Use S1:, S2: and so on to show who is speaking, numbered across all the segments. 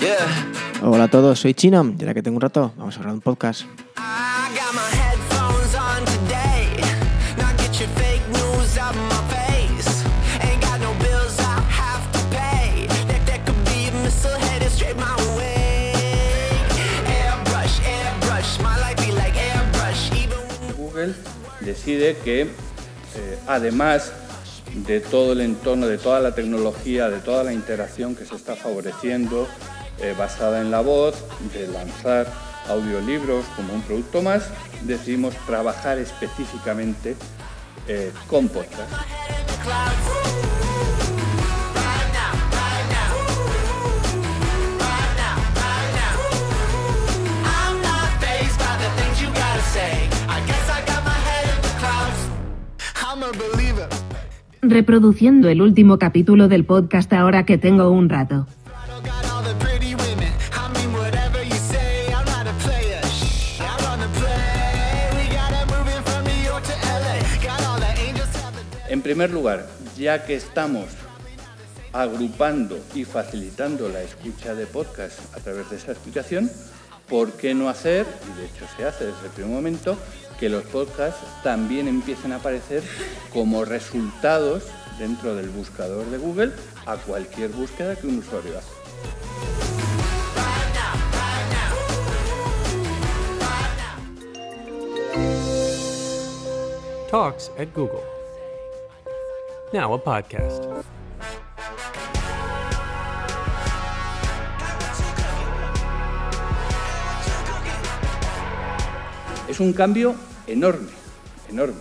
S1: Yeah.
S2: Hola a todos, soy Chino. Y ahora que tengo un rato vamos a hablar de un podcast.
S3: Google decide que eh, además de todo el entorno, de toda la tecnología, de toda la interacción que se está favoreciendo eh, basada en la voz, de lanzar audiolibros como un producto más, decidimos trabajar específicamente eh, con podcast.
S4: Reproduciendo el último capítulo del podcast ahora que tengo un rato.
S3: En primer lugar, ya que estamos agrupando y facilitando la escucha de podcast a través de esa explicación, ¿por qué no hacer, y de hecho se hace desde el primer momento, que los podcasts también empiecen a aparecer como resultados dentro del buscador de Google a cualquier búsqueda que un usuario hace?
S5: Talks at Google. Now a podcast.
S3: Es un cambio enorme, enorme.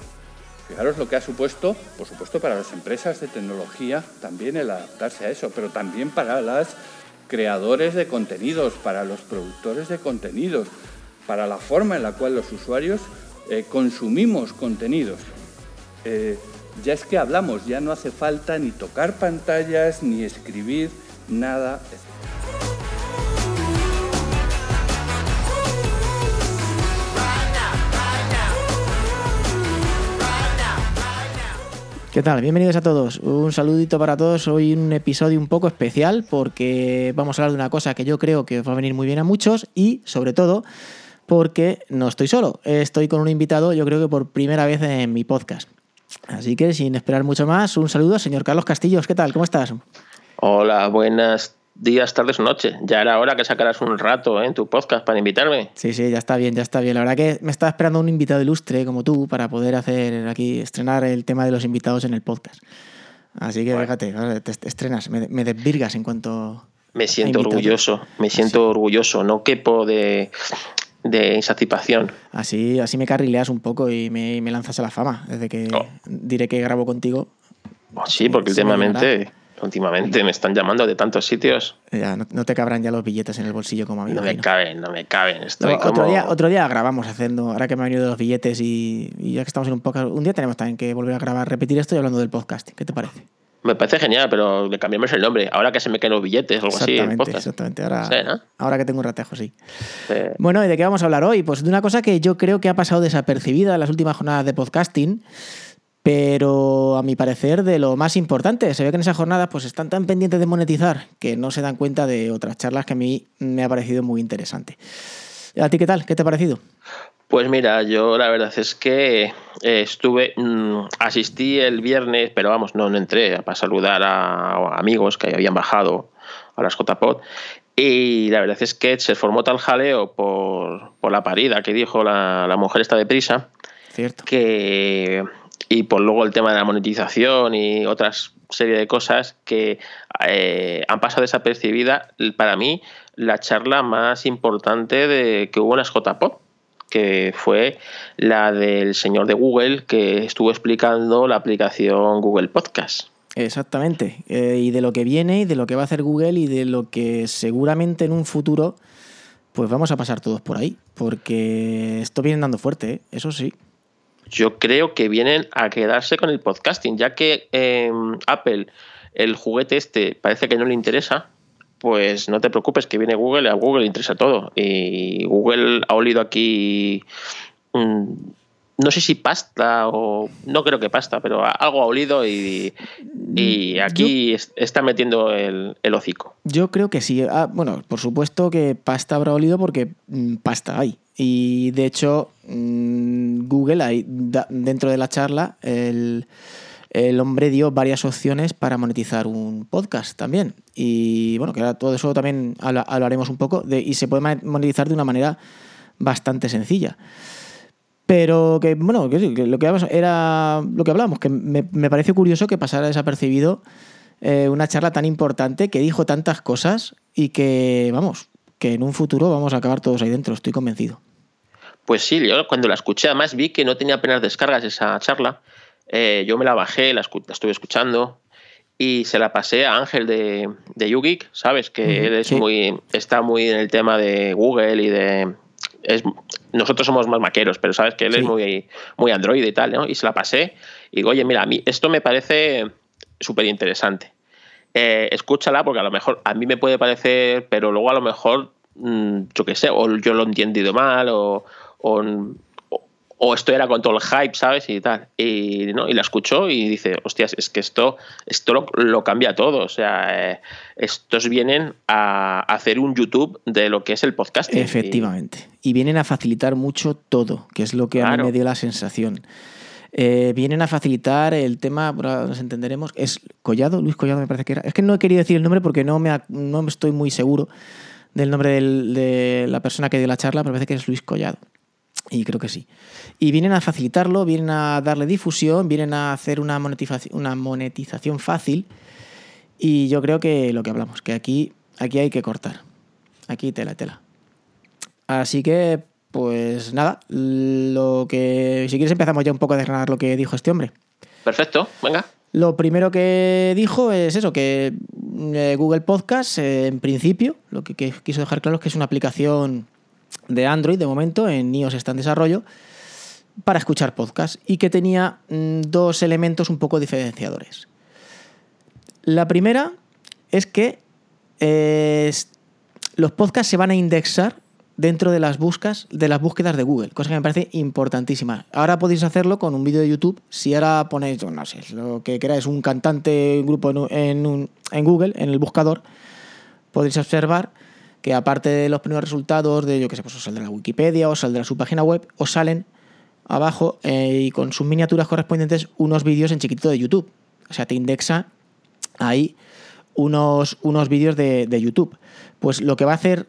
S3: Fijaros lo que ha supuesto, por supuesto, para las empresas de tecnología también el adaptarse a eso, pero también para los creadores de contenidos, para los productores de contenidos, para la forma en la cual los usuarios eh, consumimos contenidos. Eh, ya es que hablamos, ya no hace falta ni tocar pantallas, ni escribir nada.
S2: ¿Qué tal? Bienvenidos a todos. Un saludito para todos. Hoy un episodio un poco especial porque vamos a hablar de una cosa que yo creo que va a venir muy bien a muchos y sobre todo porque no estoy solo. Estoy con un invitado yo creo que por primera vez en mi podcast. Así que sin esperar mucho más, un saludo al señor Carlos Castillos. ¿Qué tal? ¿Cómo estás?
S6: Hola, buenas días, tardes o noches. Ya era hora que sacaras un rato ¿eh? en tu podcast para invitarme.
S2: Sí, sí, ya está bien, ya está bien. La verdad que me estaba esperando un invitado ilustre como tú para poder hacer aquí, estrenar el tema de los invitados en el podcast. Así que fíjate, ahora te estrenas, me, me desvirgas en cuanto...
S6: Me siento orgulloso, me siento orgulloso, no quepo de, de insatisfacción.
S2: Así, así me carrileas un poco y me, me lanzas a la fama. Desde que
S6: Oh.
S2: diré que grabo contigo,
S6: Oh, sí, porque últimamente, últimamente me están llamando de tantos sitios.
S2: ya no, no te cabrán ya los billetes en el bolsillo como a mí.
S6: No me caben, no me caben. Estoy
S2: Luego,
S6: como...
S2: otro, día, otro día grabamos haciendo, ahora que me han venido los billetes y, y ya que estamos en un podcast, un día tenemos también que volver a grabar, repetir esto y hablando del podcast. ¿Qué te parece?
S6: Me parece genial, pero le cambiamos el nombre. Ahora que se me caen los billetes o algo así.
S2: Exactamente. Ahora,
S6: Sí, ¿no?
S2: ahora que tengo un ratejo, sí.
S6: Eh,
S2: Bueno, ¿y de qué vamos a hablar hoy? Pues de una cosa que yo creo que ha pasado desapercibida en las últimas jornadas de podcasting, pero a mi parecer de lo más importante. Se ve que en esas jornadas pues están tan pendientes de monetizar que no se dan cuenta de otras charlas que a mí me ha parecido muy interesante. ¿A ti qué tal? ¿Qué te ha parecido?
S6: Pues mira, yo la verdad es que eh, estuve, mm, asistí el viernes, pero vamos, no, no entré para saludar a, amigos que habían bajado a las JPod. Y la verdad es que se formó tal jaleo por, por la parida que dijo la, la mujer esta de prisa,
S2: Cierto.
S6: que y por luego el tema de la monetización y otras serie de cosas que eh, han pasado desapercibida para mí la charla más importante de que hubo en las JPOP que fue la del señor de Google que estuvo explicando la aplicación Google Podcast.
S2: Exactamente. Eh, y de lo que viene y de lo que va a hacer Google y de lo que seguramente en un futuro pues vamos a pasar todos por ahí. Porque esto viene dando fuerte, ¿eh? eso sí.
S6: Yo creo que vienen a quedarse con el podcasting, ya que eh, Apple, el juguete este, parece que no le interesa, pues no te preocupes que viene Google, a Google le interesa todo. Y Google ha olido aquí mm, no sé si pasta o no creo que pasta, pero algo ha olido y, y aquí está metiendo el, el, hocico.
S2: Yo creo que sí. Ah, bueno, por supuesto que pasta habrá olido porque mm, pasta hay. Y de hecho, mm, Google, ahí, dentro de la charla, el, el, hombre dio varias opciones para monetizar un podcast también. Y bueno, que todo eso también hablaremos un poco. De, y se puede monetizar de una manera bastante sencilla. Pero que, bueno, que, lo que era lo que hablábamos, que me, me pareció curioso que pasara desapercibido eh, una charla tan importante que dijo tantas cosas y que, vamos, que en un futuro vamos a acabar todos ahí dentro, estoy convencido.
S6: Pues sí, yo cuando la escuché, además vi que no tenía apenas descargas esa charla. Eh, yo me la bajé, la, estuve escuchando y se la pasé a Ángel de, de YouGeek, ¿sabes? Que él es muy, está muy en el tema de Google y de, nosotros somos más maqueros, pero sabes que él es muy, muy Android y tal, ¿no? Y se la pasé y digo, oye, mira, a mí esto me parece súper interesante. Eh, escúchala porque a lo mejor a mí me puede parecer, pero luego a lo mejor, mm, yo qué sé, o yo lo he entendido mal o, o esto era con todo el hype, ¿sabes? Y tal. Y, ¿no? y la escuchó y dice, hostias, es que esto, esto lo, cambia todo. O sea, eh, estos vienen a hacer un YouTube de lo que es el podcast.
S2: Efectivamente. Y, vienen a facilitar mucho todo, que es lo que a mí me dio la sensación. Eh, vienen a facilitar el tema, nos entenderemos, es Collado, Luis Collado me parece que era. Es que no he querido decir el nombre porque no me, no estoy muy seguro del nombre de la persona que dio la charla, pero me parece que es Luis Collado. Y creo que sí. Y vienen a facilitarlo, vienen a darle difusión, vienen a hacer una monetización, una monetización fácil. Y yo creo que lo que hablamos, que aquí, aquí hay que cortar. Aquí tela, tela. Así que, pues nada, lo que. Si quieres empezamos ya un poco a desgranar lo que dijo este hombre.
S6: Perfecto, venga.
S2: Lo primero que dijo es eso, que eh, Google Podcast, eh, en principio, lo que, que quiso dejar claro es que es una aplicación de Android de momento, en iOS está en desarrollo, para escuchar podcast y que tenía mm, dos elementos un poco diferenciadores. La primera es que eh, los podcasts se van a indexar dentro de las buscas, de las búsquedas de Google, cosa que me parece importantísima. Ahora podéis hacerlo con un vídeo de YouTube. Si ahora ponéis, no sé, lo que queráis, un cantante, un grupo en, en Google, en el buscador, podéis observar que aparte de los primeros resultados de, yo qué sé, pues os saldrá la Wikipedia, o saldrá su página web, os salen abajo eh, y con sus miniaturas correspondientes unos vídeos en chiquitito de YouTube. O sea, te indexa ahí unos, unos vídeos de, de, YouTube. Pues lo que va a hacer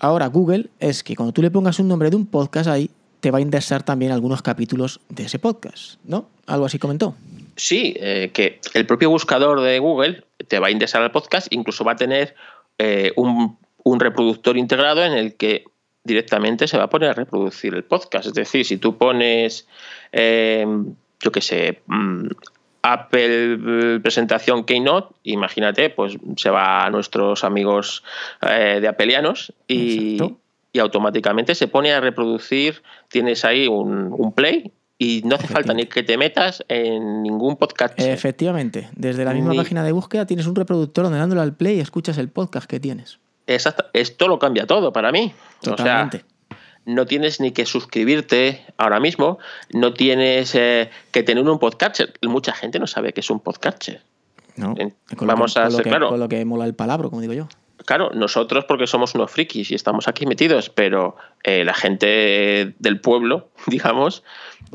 S2: ahora Google es que cuando tú le pongas un nombre de un podcast ahí, te va a indexar también algunos capítulos de ese podcast, ¿no? Algo así comentó.
S6: Sí, eh, que el propio buscador de Google te va a indexar al podcast, incluso va a tener eh, un un reproductor integrado en el que directamente se va a poner a reproducir el podcast. Es decir, si tú pones, em, yo qué sé, mm, Apple presentación Keynote, imagínate, pues se va a nuestros amigos eh, de Apelianos y, y, automáticamente se pone a reproducir, tienes ahí un, play y no hace falta ni que te metas en ningún podcast.
S2: Efectivamente, desde la misma página de búsqueda tienes un reproductor donde dándole al play escuchas el podcast que tienes
S6: esto lo cambia todo para mí. Totalmente. O sea, no tienes ni que suscribirte ahora mismo, no tienes eh, que tener un podcatcher. Mucha gente no sabe qué es un podcatcher.
S2: No, Vamos a ser, claro. Con lo que mola el palabra, como digo yo.
S6: Claro, nosotros porque somos unos frikis y estamos aquí metidos, pero eh, la gente del pueblo, digamos,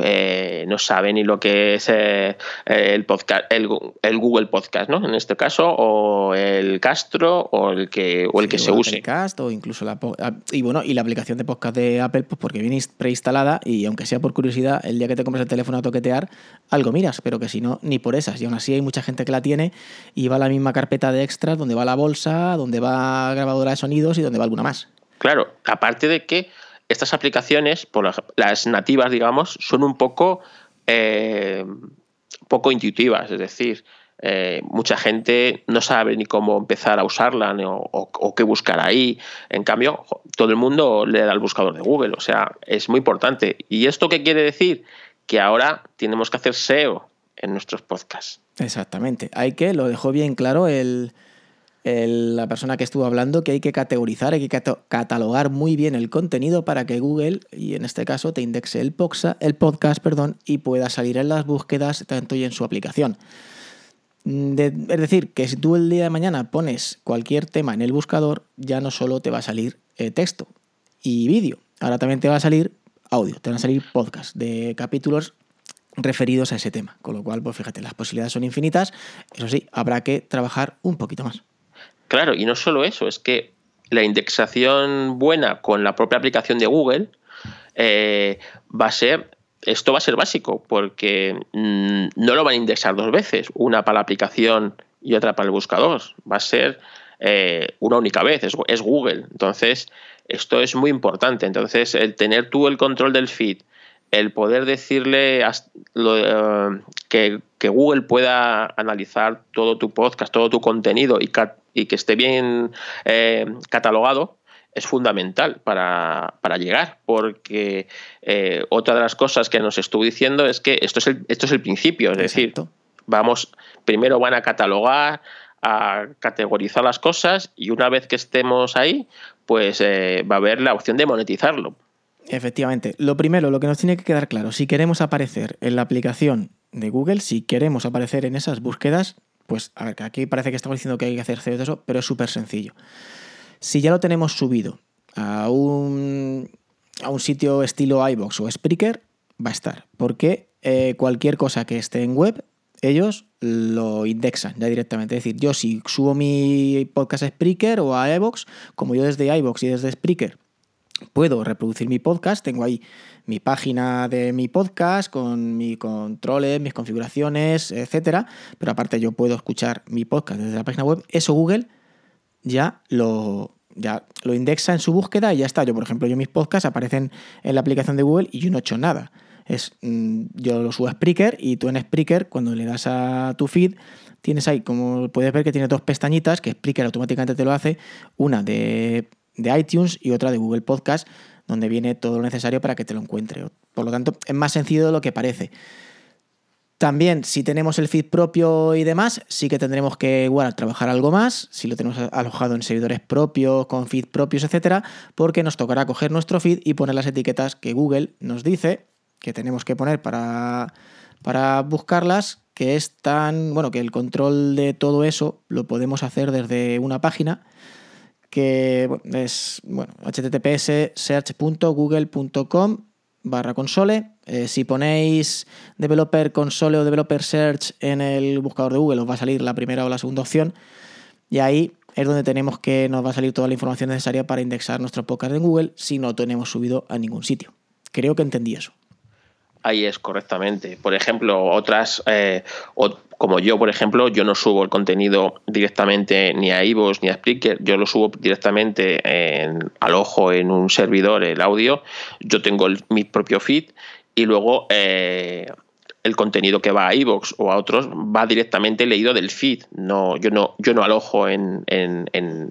S6: eh, no sabe ni lo que es eh, el podcast, el, Google Podcast, ¿no? En este caso, o el Castro, o el que, o el que se use.
S2: Cast, o incluso la ah, y bueno, y la aplicación de podcast de Apple, pues porque viene preinstalada y aunque sea por curiosidad, el día que te compres el teléfono a toquetear, algo miras, pero que si no, ni por esas. Y aún así hay mucha gente que la tiene y va a la misma carpeta de extras donde va la bolsa, donde va grabadora de sonidos y donde va alguna más.
S6: Claro, aparte de que estas aplicaciones, por las nativas, digamos, son un poco, eh, poco intuitivas, es decir, eh, mucha gente no sabe ni cómo empezar a usarla o, qué buscar ahí. En cambio, todo el mundo le da al buscador de Google, o sea, es muy importante. ¿Y esto qué quiere decir? Que ahora tenemos que hacer SEO en nuestros podcasts.
S2: Exactamente. Hay que, lo dejó bien claro el, la persona que estuvo hablando que hay que categorizar, hay que catalogar muy bien el contenido para que Google, y en este caso, te indexe el, poxa- el podcast perdón, y pueda salir en las búsquedas tanto y en su aplicación. Mm, es decir, que si tú el día de mañana pones cualquier tema en el buscador, ya no solo te va a salir eh, texto y vídeo, ahora también te va a salir audio, te van a salir podcasts de capítulos referidos a ese tema. Con lo cual, pues fíjate, las posibilidades son infinitas. Eso sí, habrá que trabajar un poquito más.
S6: Claro, y no solo eso, es que la indexación buena con la propia aplicación de Google eh, va a ser, esto va a ser básico, porque mm, no lo van a indexar dos veces, una para la aplicación y otra para el buscador. Va a ser eh, una única vez, es, Google. Entonces, esto es muy importante. Entonces, el tener tú el control del feed, el poder decirle lo, eh, que, Google pueda analizar todo tu podcast, todo tu contenido y, y que esté bien eh, catalogado, es fundamental para, para llegar, porque eh, otra de las cosas que nos estuvo diciendo es que esto es el, esto es el principio, es decir, vamos, primero van a catalogar, a categorizar las cosas y una vez que estemos ahí, pues eh, va a haber la opción de monetizarlo.
S2: Efectivamente. Lo primero, lo que nos tiene que quedar claro, si queremos aparecer en la aplicación de Google, si queremos aparecer en esas búsquedas, pues a ver, aquí parece que estamos diciendo que hay que hacer de eso, pero es súper sencillo. Si ya lo tenemos subido a un, a un sitio estilo iBox o Spreaker, va a estar. Porque eh, cualquier cosa que esté en web, ellos lo indexan ya directamente. Es decir, yo si subo mi podcast a Spreaker o a iBox, como yo desde iBox y desde Spreaker puedo reproducir mi podcast, tengo ahí mi página de mi podcast con mis controles, mis configuraciones, etcétera, pero aparte yo puedo escuchar mi podcast desde la página web, eso Google ya lo ya lo indexa en su búsqueda y ya está. Yo, por ejemplo, yo mis podcasts aparecen en la aplicación de Google y yo no he hecho nada. Es, mm, yo lo subo a Spreaker y tú en Spreaker, cuando le das a tu feed, tienes ahí, como puedes ver que tiene dos pestañitas, que Spreaker automáticamente te lo hace, una de, de iTunes y otra de Google Podcast, donde viene todo lo necesario para que te lo encuentre. Por lo tanto, es más sencillo de lo que parece. También, si tenemos el feed propio y demás, sí que tendremos que igual trabajar algo más, si lo tenemos alojado en servidores propios, con feed propios, etcétera, porque nos tocará coger nuestro feed y poner las etiquetas que Google nos dice que tenemos que poner para, para buscarlas, que es tan, bueno, que el control de todo eso lo podemos hacer desde una página que es bueno, https search.google.com barra console. Eh, si ponéis developer console o developer search en el buscador de Google, os va a salir la primera o la segunda opción. Y ahí es donde tenemos que nos va a salir toda la información necesaria para indexar nuestro podcast en Google si no tenemos subido a ningún sitio. Creo que entendí eso.
S6: Ahí es correctamente. Por ejemplo, otras, eh, o- como yo, por ejemplo, yo no subo el contenido directamente ni a iVoox ni a Spreaker, yo lo subo directamente en, al ojo en un servidor, el audio. Yo tengo el- mi propio feed y luego eh, el contenido que va a iVoox o a otros va directamente leído del feed. No, yo no, yo no alojo en, en, en,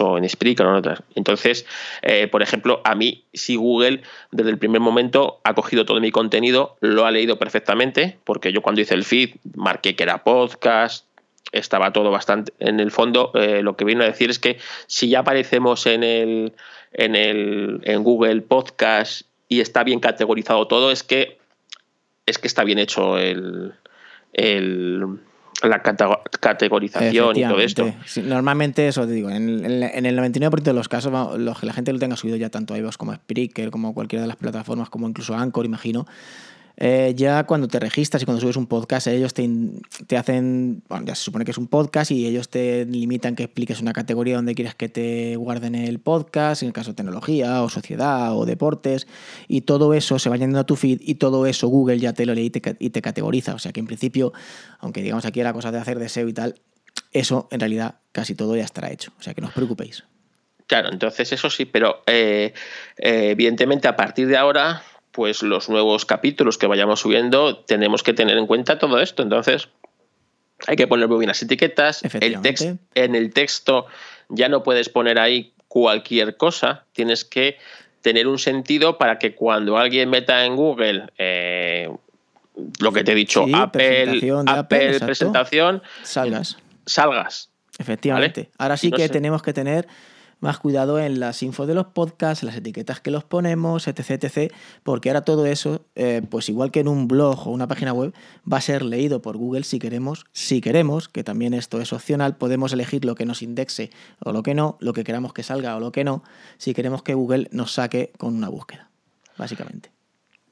S6: o en Spreaker o en otras. Entonces, eh, por ejemplo, a mí, si Google desde el primer momento ha cogido todo mi contenido, lo ha leído perfectamente, porque yo cuando hice el feed marqué que era podcast, estaba todo bastante en el fondo. eh, lo que vino a decir es que si ya aparecemos en el, en el en Google Podcast y está bien categorizado todo, es que es que está bien hecho el, el la categorización y todo esto.
S2: Normalmente, eso te digo, en, en- en el 99% de los casos, los la gente lo tenga subido ya tanto a iVoox como a Spreaker, como cualquiera de las plataformas, como incluso Anchor, imagino, eh, ya cuando te registras y cuando subes un podcast, ellos te, hacen, bueno, ya se supone que es un podcast y ellos te limitan que expliques una categoría donde quieres que te guarden el podcast, en el caso de tecnología o sociedad o deportes, y todo eso se va añadiendo a tu feed y todo eso Google ya te lo lee y te, categoriza. O sea que en principio, aunque digamos aquí la cosa de hacer deseo y tal, eso en realidad casi todo ya estará hecho. O sea que no os preocupéis.
S6: Claro, entonces eso sí, pero eh, eh, evidentemente a partir de ahora, pues los nuevos capítulos que vayamos subiendo, tenemos que tener en cuenta todo esto. Entonces, hay que poner muy bien las etiquetas. El text, en el texto ya no puedes poner ahí cualquier cosa, tienes que tener un sentido para que cuando alguien meta en Google eh, lo que te he dicho,
S2: Sí,
S6: Apple,
S2: presentación Apple,
S6: presentación,
S2: Salgas.
S6: salgas.
S2: Efectivamente. Ahora sí
S6: no
S2: que
S6: sé.
S2: tenemos que tener más cuidado en las infos de los podcasts, las etiquetas que los ponemos, etc, etc, porque ahora todo eso, eh, pues igual que en un blog o una página web, va a ser leído por Google si queremos, si queremos, que también esto es opcional, podemos elegir lo que nos indexe o lo que no, lo que queramos que salga o lo que no, si queremos que Google nos saque con una búsqueda, básicamente.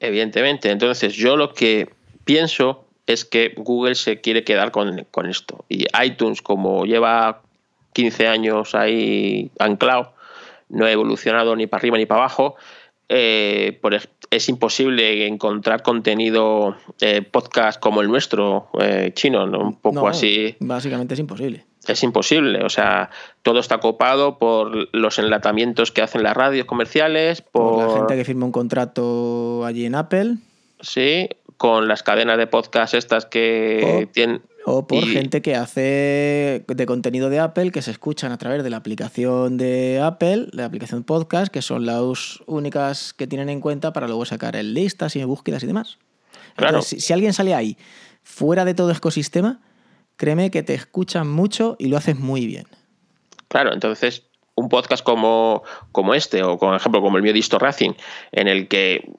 S6: Evidentemente. Entonces, yo lo que pienso es que Google se quiere quedar con, con esto. Y iTunes, como lleva 15 años ahí anclado, no ha evolucionado ni para arriba ni para abajo, eh, por es imposible encontrar contenido eh, podcast como el nuestro, eh, chino, ¿no? un poco
S2: No,
S6: así.
S2: Básicamente es imposible.
S6: Es imposible, o sea, todo está copado por los enlatamientos que hacen las radios comerciales,
S2: Por
S6: por,
S2: la gente que firma un contrato allí en Apple
S6: sí, con las cadenas de podcast estas que tienen
S2: o por
S6: y-
S2: gente que hace de contenido de Apple que se escuchan a través de la aplicación de Apple, la aplicación podcast, que son las únicas que tienen en cuenta para luego sacar el listas y búsquedas y demás.
S6: Claro.
S2: Entonces, si, si alguien sale ahí fuera de todo ecosistema, créeme que te escuchan mucho y lo haces muy bien.
S6: Claro, entonces un podcast como, como este, o por ejemplo como el mío Disto Racing, en el que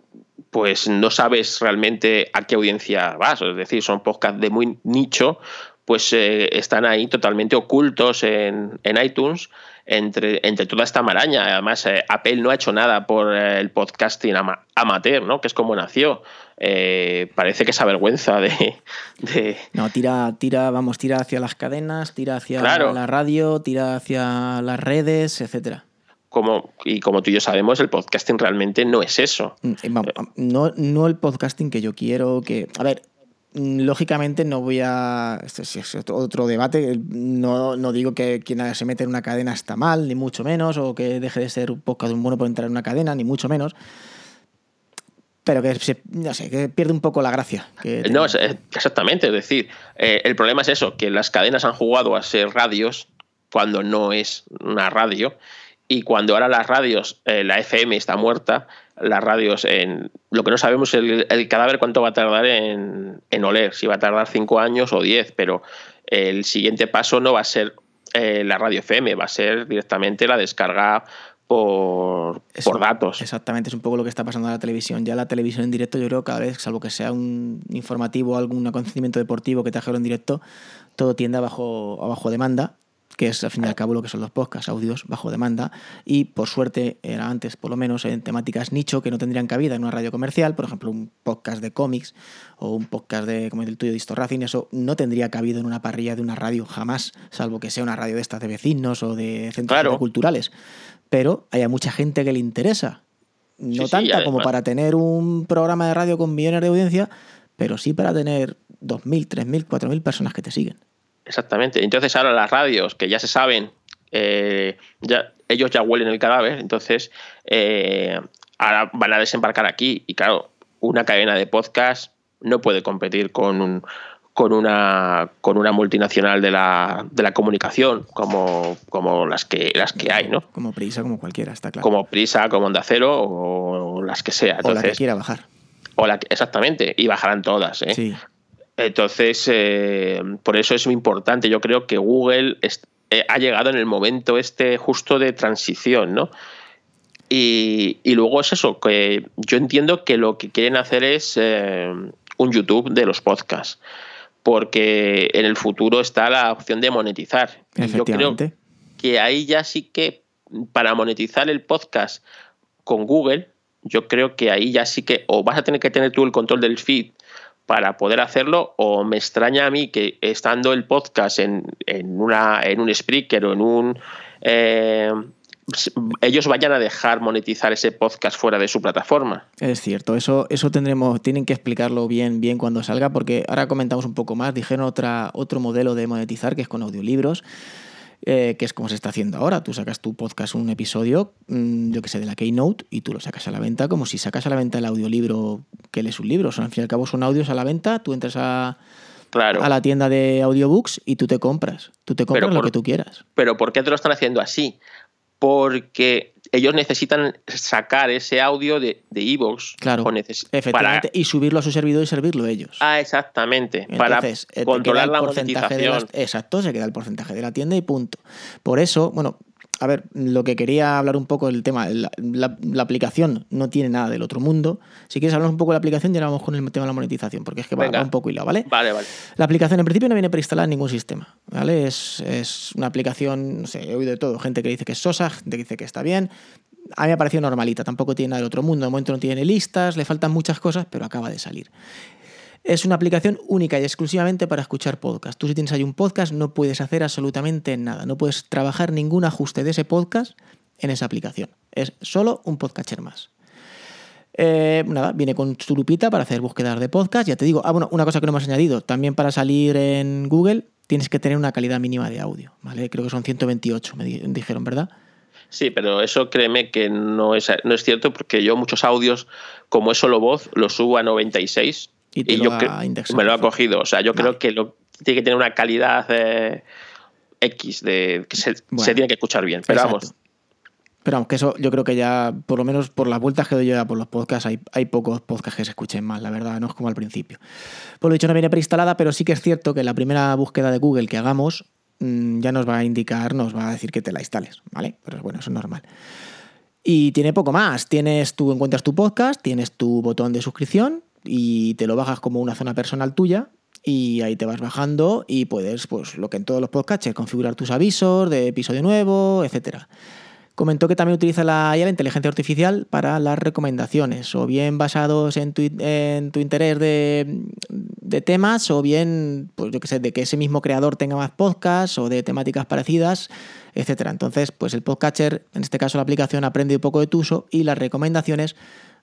S6: pues no sabes realmente a qué audiencia vas, es decir, son podcasts de muy nicho, pues eh, están ahí totalmente ocultos en, en iTunes entre, entre toda esta maraña. Además, eh, Apple no ha hecho nada por eh, el podcasting ama- amateur, ¿no? que es como nació. Eh, parece que esa vergüenza de, de,
S2: No, tira, tira, vamos, tira hacia las cadenas, tira hacia
S6: Claro.
S2: la radio, tira hacia las redes, etcétera.
S6: Como, y como tú y yo sabemos, el podcasting realmente no es eso.
S2: Mm, eh, No, no el podcasting que yo quiero, que... A ver, mm, lógicamente no voy a... Esto es, otro debate. No, no digo que quien se mete en una cadena está mal, ni mucho menos, o que deje de ser un podcast un bueno por entrar en una cadena, ni mucho menos. Pero que, se, no sé, que pierde un poco la gracia. que
S6: No,
S2: tenía.
S6: es- es- exactamente. Es decir, eh, el problema es eso, que las cadenas han jugado a ser radios cuando no es una radio. Y cuando ahora las radios, eh, la FM está muerta, las radios, en lo que no sabemos es el, el cadáver cuánto va a tardar en, en oler, si va a tardar cinco años o diez, pero el siguiente paso no va a ser eh, la radio FM, va a ser directamente la descarga por,
S2: Eso-
S6: por datos.
S2: Exactamente, es un poco lo que está pasando en la televisión. Ya la televisión en directo, yo creo que cada vez, salvo que sea un informativo o algún acontecimiento deportivo que trajeron en directo, todo tiende a bajo, a bajo demanda, que es al fin y al cabo lo que son los podcasts, audios bajo demanda. Y por suerte, era antes por lo menos en temáticas nicho que no tendrían cabida en una radio comercial, por ejemplo, un podcast de cómics o un podcast de, como el tuyo, de Histo Racing, eso no tendría cabido en una parrilla de una radio jamás, salvo que sea una radio de estas de vecinos o de centros
S6: Claro.
S2: culturales. Pero hay a mucha gente que le interesa. No
S6: Sí,
S2: tanta como para tener un programa de radio con millones de audiencia, pero sí para tener 2.000, 3.000, 4.000 personas que te siguen.
S6: Exactamente. Entonces ahora las radios, que ya se saben, eh, ya, ellos ya huelen el cadáver, entonces eh, ahora van a desembarcar aquí. Y claro, una cadena de podcast no puede competir con un con una con una multinacional de la, de la comunicación como, como las que las que hay, ¿no?
S2: Como prisa, como cualquiera, está claro.
S6: Como Prisa, como Onda Cero o las que sea.
S2: o la que quiera bajar.
S6: o la que- exactamente, y bajarán todas, ¿eh?
S2: Sí.
S6: Entonces, eh, por eso es muy importante. Yo creo que Google eh, ha llegado en el momento este justo de transición, ¿no? Y, y luego es eso, que yo entiendo que lo que quieren hacer es eh, un YouTube de los podcasts, porque en el futuro está la opción de monetizar. Y yo creo
S2: Efectivamente.
S6: que ahí ya sí que para monetizar el podcast con Google, yo creo que ahí ya sí que o vas a tener que tener tú el control del feed para poder hacerlo, o me extraña a mí que estando el podcast en, en, una, en un Spreaker o en un... eh, ellos vayan a dejar monetizar ese podcast fuera de su plataforma.
S2: Es cierto, eso, eso tendremos, tienen que explicarlo bien, bien cuando salga, porque ahora comentamos un poco más, dijeron otra, otro modelo de monetizar que es con audiolibros, eh, que es como se está haciendo ahora. Tú sacas tu podcast, un episodio, mmm, yo que sé, de la Keynote, y tú lo sacas a la venta como si sacas a la venta el audiolibro que lees un libro. O sea, al fin y al cabo son audios a la venta, tú entras a,
S6: Claro.
S2: a la tienda de audiobooks y tú te compras. Tú te compras lo que tú quieras.
S6: Pero ¿por qué te lo están haciendo así? Porque ellos necesitan sacar ese audio de de iVoox
S2: Claro, efectivamente,
S6: para-
S2: y subirlo a su servidor y servirlo ellos.
S6: Ah, exactamente.
S2: Entonces,
S6: para
S2: eh,
S6: controlar
S2: el
S6: la
S2: porcentaje de
S6: monetización.
S2: las- exacto, se queda el porcentaje de la tienda y punto. Por eso, bueno, a ver, lo que quería hablar un poco del tema, la, la- la aplicación no tiene nada del otro mundo. Si quieres hablar un poco de la aplicación, ya vamos con el tema de la monetización, porque es que va, va un poco hilado, ¿vale?
S6: Vale, vale.
S2: La aplicación en principio no viene preinstalada en ningún sistema, ¿vale? Es, es una aplicación, no sé, he oído de todo, gente que dice que es sosa, gente que dice que está bien. A mí me ha parecido normalita, tampoco tiene nada del otro mundo, de momento no tiene listas, le faltan muchas cosas, pero acaba de salir. Es una aplicación única y exclusivamente para escuchar podcast. Tú si tienes ahí un podcast no puedes hacer absolutamente nada, no puedes trabajar ningún ajuste de ese podcast en esa aplicación. Es solo un podcatcher más. Eh, nada, viene con su lupita para hacer búsquedas de podcast. Ya te digo, ah, bueno, una cosa que no hemos añadido, también para salir en Google tienes que tener una calidad mínima de audio, ¿vale? Creo que son 128, me di- dijeron, ¿verdad?
S6: Sí, pero eso créeme que no es, no es cierto porque yo muchos audios, como es solo voz, los subo a 96
S2: Y te lo
S6: yo
S2: ha indexado,
S6: me lo ha cogido. O sea, yo
S2: Vale.
S6: creo que lo, tiene que tener una calidad eh, X de que se,
S2: Bueno.
S6: se tiene que escuchar bien. Pero
S2: Exacto.
S6: vamos,
S2: Pero vamos, que eso yo creo que ya, por lo menos por las vueltas que doy yo ya por los podcasts, hay, hay pocos podcasts que se escuchen mal, la verdad, no es como al principio. Por lo dicho, no viene preinstalada, pero sí que es cierto que la primera búsqueda de Google que hagamos mm, ya nos va a indicar, nos va a decir que te la instales, ¿vale? Pero bueno, eso es normal. Y tiene poco más. Tienes, tú encuentras tu podcast, tienes tu botón de suscripción y te lo bajas como una zona personal tuya. Y ahí te vas bajando y puedes, pues lo que en todos los podcasts, configurar tus avisos de episodio nuevo, etcétera. Comentó que también utiliza la, la inteligencia artificial para las recomendaciones, o bien basados en tu, en tu interés de, de temas, o bien, pues yo que sé, de que ese mismo creador tenga más podcasts o de temáticas parecidas, etcétera. Entonces, pues el podcatcher, en este caso la aplicación, aprende un poco de tu uso y las recomendaciones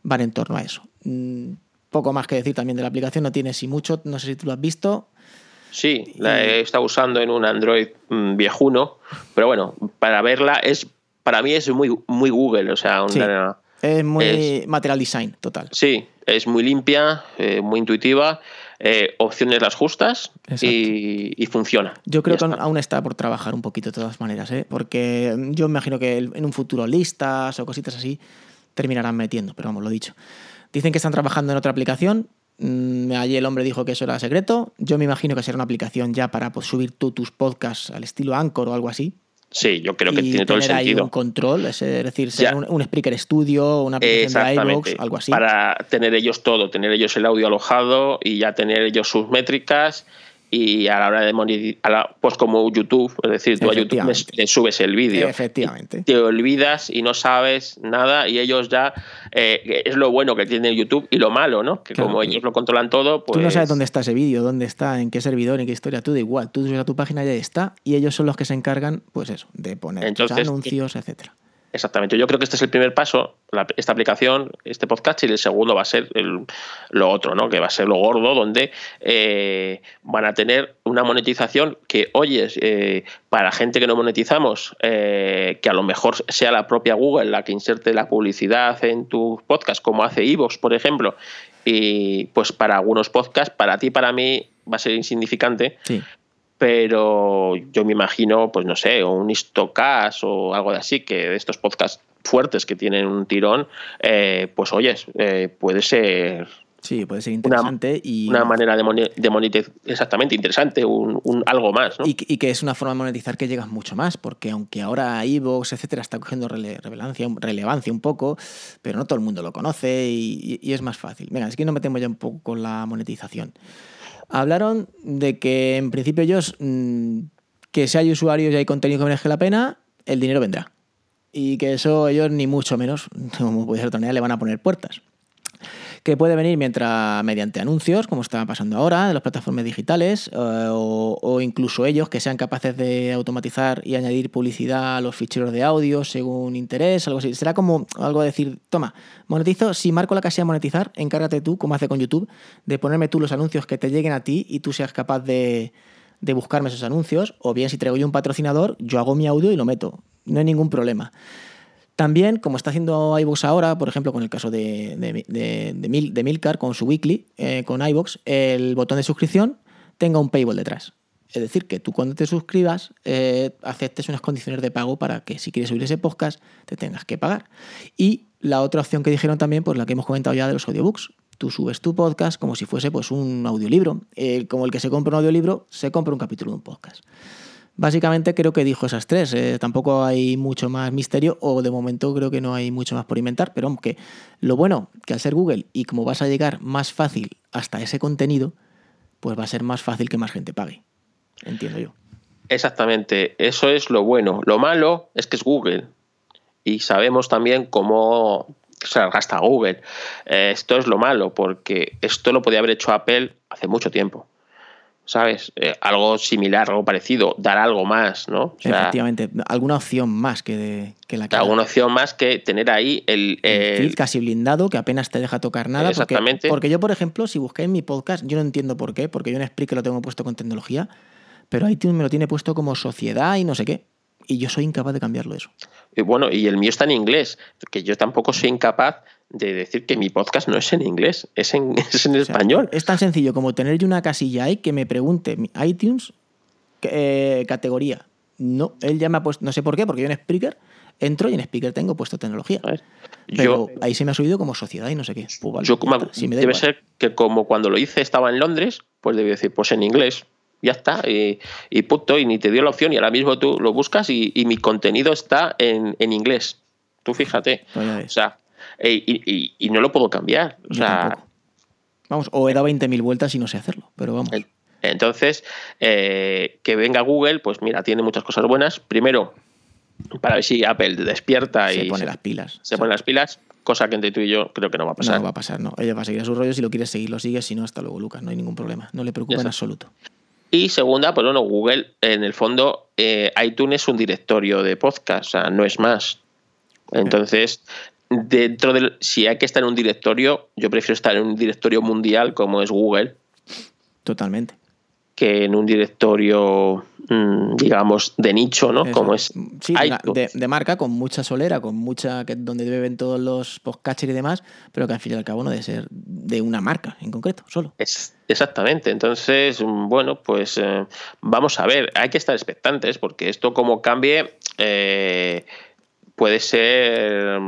S2: van en torno a eso. Poco más que decir también de la aplicación, no tiene si mucho, no sé si tú lo has visto.
S6: sí, la he estado usando en un Android mm, viejuno, pero bueno, para verla es para mí es muy, muy Google. O sea,
S2: Sí.
S6: una-
S2: Es muy
S6: Es-
S2: material design, total.
S6: Sí, es muy limpia, eh, muy intuitiva, eh, opciones las justas y, y funciona.
S2: Yo creo que
S6: está.
S2: aún está por trabajar un poquito de todas maneras, ¿eh? porque yo me imagino que en un futuro listas o cositas así terminarán metiendo, pero vamos, lo dicho. Dicen que están trabajando en otra aplicación. Mm, Allí el hombre dijo que eso era secreto. Yo me imagino que será una aplicación ya para pues, subir tú tus podcasts al estilo Anchor o algo así.
S6: Sí, yo creo que
S2: y
S6: tiene todo el
S2: tener ahí
S6: sentido.
S2: un control, es decir, ser un, un Spreaker Studio, una aplicación de iVoox, algo así.
S6: Para tener ellos todo, tener ellos el audio alojado y ya tener ellos sus métricas y a la hora de monetizar, pues como YouTube, es decir, tú a YouTube le- subes el vídeo.
S2: Efectivamente.
S6: Te olvidas y no sabes nada y ellos ya, eh, es lo bueno que tiene YouTube y lo malo, ¿no? Que
S2: Claro.
S6: como ellos lo controlan todo, pues...
S2: Tú no sabes dónde está ese vídeo, dónde está, en qué servidor, en qué historia, tú da igual. Tú subes a tu página y ahí está. Y ellos son los que se encargan, pues eso, de poner
S6: Entonces,
S2: anuncios, etcétera.
S6: Exactamente. Yo creo que este es el primer paso, esta aplicación, este podcast, y el segundo va a ser el- lo otro, ¿no? Que va a ser lo gordo, donde eh, van a tener una monetización que, oyes, eh, para gente que no monetizamos, eh, que a lo mejor sea la propia Google la que inserte la publicidad en tu podcast, como hace Evox, por ejemplo, y pues para algunos podcasts, para ti, para mí, va a ser insignificante,
S2: Sí.
S6: Pero yo me imagino, pues no sé, o un Istocast o algo de así, que de estos podcasts fuertes que tienen un tirón, eh, pues oyes, eh, puede ser
S2: Sí, puede ser interesante y,
S6: una manera de, monetizar exactamente interesante, un, un algo más, ¿no?
S2: y, y que es una forma de monetizar que llegas mucho más, porque aunque ahora Evox, etcétera, está cogiendo rele- relevancia, relevancia un poco, pero no todo el mundo lo conoce y, y es más fácil. Venga, es que nos metemos ya un poco con la monetización. Hablaron de que en principio ellos, mm, que si hay usuarios y hay contenido que merezca la pena, el dinero vendrá. Y que eso ellos ni mucho menos, como puede ser otra manera, le van a poner puertas. Que puede venir mientras mediante anuncios, como está pasando ahora, de las plataformas digitales, eh, o, o incluso ellos que sean capaces de automatizar y añadir publicidad a los ficheros de audio según interés, algo así. Será como algo de decir, toma, monetizo, si marco la casilla monetizar, encárgate tú, como hace con YouTube, de ponerme tú los anuncios que te lleguen a ti y tú seas capaz de, de buscarme esos anuncios, o bien si traigo yo un patrocinador, yo hago mi audio y lo meto. No hay ningún problema. También, como está haciendo iVoox ahora, por ejemplo, con el caso de, de, de, de Mil- de Milcar, con su weekly, eh, con iVoox, el botón de suscripción tenga un paywall detrás. Es decir, que tú cuando te suscribas eh, aceptes unas condiciones de pago para que si quieres subir ese podcast te tengas que pagar. Y la otra opción que dijeron también, pues la que hemos comentado ya de los audiobooks. Tú subes tu podcast como si fuese pues un audiolibro. Eh, como el que se compra un audiolibro, se compra un capítulo de un podcast. Básicamente creo que dijo esas tres. eh, tampoco hay mucho más misterio o de momento creo que no hay mucho más por inventar. Pero aunque lo bueno que al ser Google y como vas a llegar más fácil hasta ese contenido, pues va a ser más fácil que más gente pague. Entiendo yo.
S6: Exactamente, eso es lo bueno. Lo malo es que es Google. Y sabemos también cómo se gasta Google. Eh, esto es lo malo, porque esto lo podía haber hecho Apple hace mucho tiempo. ¿Sabes? Eh, algo similar, algo parecido, dar algo más, ¿no? O sea,
S2: Efectivamente, alguna opción más que, de, que la que
S6: alguna opción más que tener ahí el,
S2: el
S6: el-
S2: feed casi blindado que apenas te deja tocar nada. porque-
S6: Exactamente.
S2: Porque, yo, por ejemplo, si buscáis mi podcast, yo no entiendo por qué, porque yo en Spreaker lo tengo puesto con tecnología, pero iTunes me lo tiene puesto como sociedad y no sé qué. Y yo soy incapaz de cambiarlo eso.
S6: Y bueno, y el mío está en inglés, que yo tampoco soy incapaz de decir que mi podcast no es en inglés, es en, es en
S2: O sea,
S6: español.
S2: Es tan sencillo como tener yo una casilla ahí que me pregunte mi iTunes eh, categoría. No, él ya me ha puesto, no sé por qué, porque yo en Spreaker entro y en Spreaker tengo puesto tecnología. Pero
S6: Yo,
S2: ahí se me ha subido como sociedad y no sé qué. Pues vale,
S6: yo
S2: me da
S6: debe
S2: igual.
S6: ser que como cuando lo hice estaba en Londres, pues debí decir, pues en inglés, ya está, y, y punto, y ni te dio la opción, y ahora mismo tú lo buscas y, y mi contenido está en, en inglés. Tú fíjate.
S2: Pues
S6: O sea, y, y- y no lo puedo cambiar. O sea.
S2: Vamos, o he dado 20.000 vueltas y no sé hacerlo, pero vamos.
S6: Entonces, eh, que venga Google, pues mira, tiene muchas cosas buenas. Primero, para ver si Apple despierta
S2: se
S6: y
S2: pone
S6: se,
S2: las pilas.
S6: se pone las pilas, cosa que entre tú y yo creo que no va a pasar.
S2: No va a pasar, no. Ella va a seguir a su rollo. Si lo quieres seguir, lo sigues. Si no, hasta luego, Lucas. No hay ningún problema. No le preocupa en absoluto.
S6: Y segunda, pues bueno, Google, en el fondo, eh, iTunes es un directorio de podcast, o sea, no es más. Entonces, dentro del. Si hay que estar en un directorio, yo prefiero estar en un directorio mundial como es Google,
S2: Totalmente.
S6: que en un directorio, mm, digamos, de nicho, ¿no?
S2: Eso.
S6: Como es
S2: Sí, de, de- marca, con mucha solera, con mucha. que donde beben todos los podcatchers y demás, pero que al fin y al cabo no debe ser de una marca en concreto, solo.
S6: Es- exactamente. Entonces, mm, bueno, pues eh, vamos a ver. Hay que estar expectantes porque esto como cambie eh, puede ser,